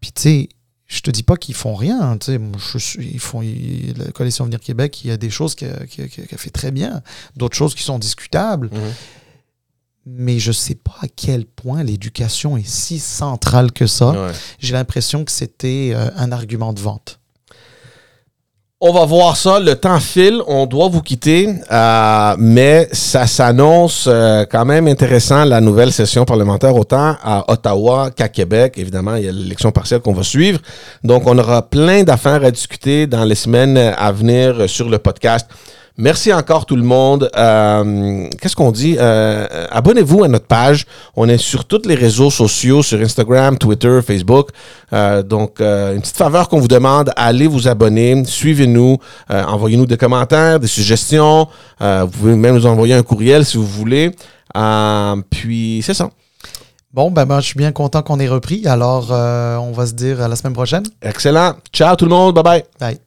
Puis, tu sais, je te dis pas qu'ils font rien. Hein, tu sais, ils font, la Coalition Venir Québec, il y a des choses qu'elle fait très bien, d'autres choses qui sont discutables. Mhm. Mais je sais pas à quel point l'éducation est si centrale que ça. J'ai l'impression que c'était euh, un argument de vente. On va voir ça. Le temps file. On doit vous quitter. Euh, mais ça s'annonce euh, quand même intéressant, la nouvelle session parlementaire, autant à Ottawa qu'à Québec. Évidemment, il y a l'élection partielle qu'on va suivre. Donc, on aura plein d'affaires à discuter dans les semaines à venir sur le podcast. Merci encore tout le monde. Euh, qu'est-ce qu'on dit? Euh, abonnez-vous à notre page. On est sur tous les réseaux sociaux, sur Instagram, Twitter, Facebook. Euh, donc, une petite faveur qu'on vous demande, allez vous abonner, suivez-nous, envoyez-nous des commentaires, des suggestions. vous pouvez même nous envoyer un courriel si vous voulez. puis, c'est ça. Bon, ben, ben, je suis bien content qu'on ait repris. Alors, on va se dire à la semaine prochaine. Excellent. Ciao tout le monde. Bye bye. Bye.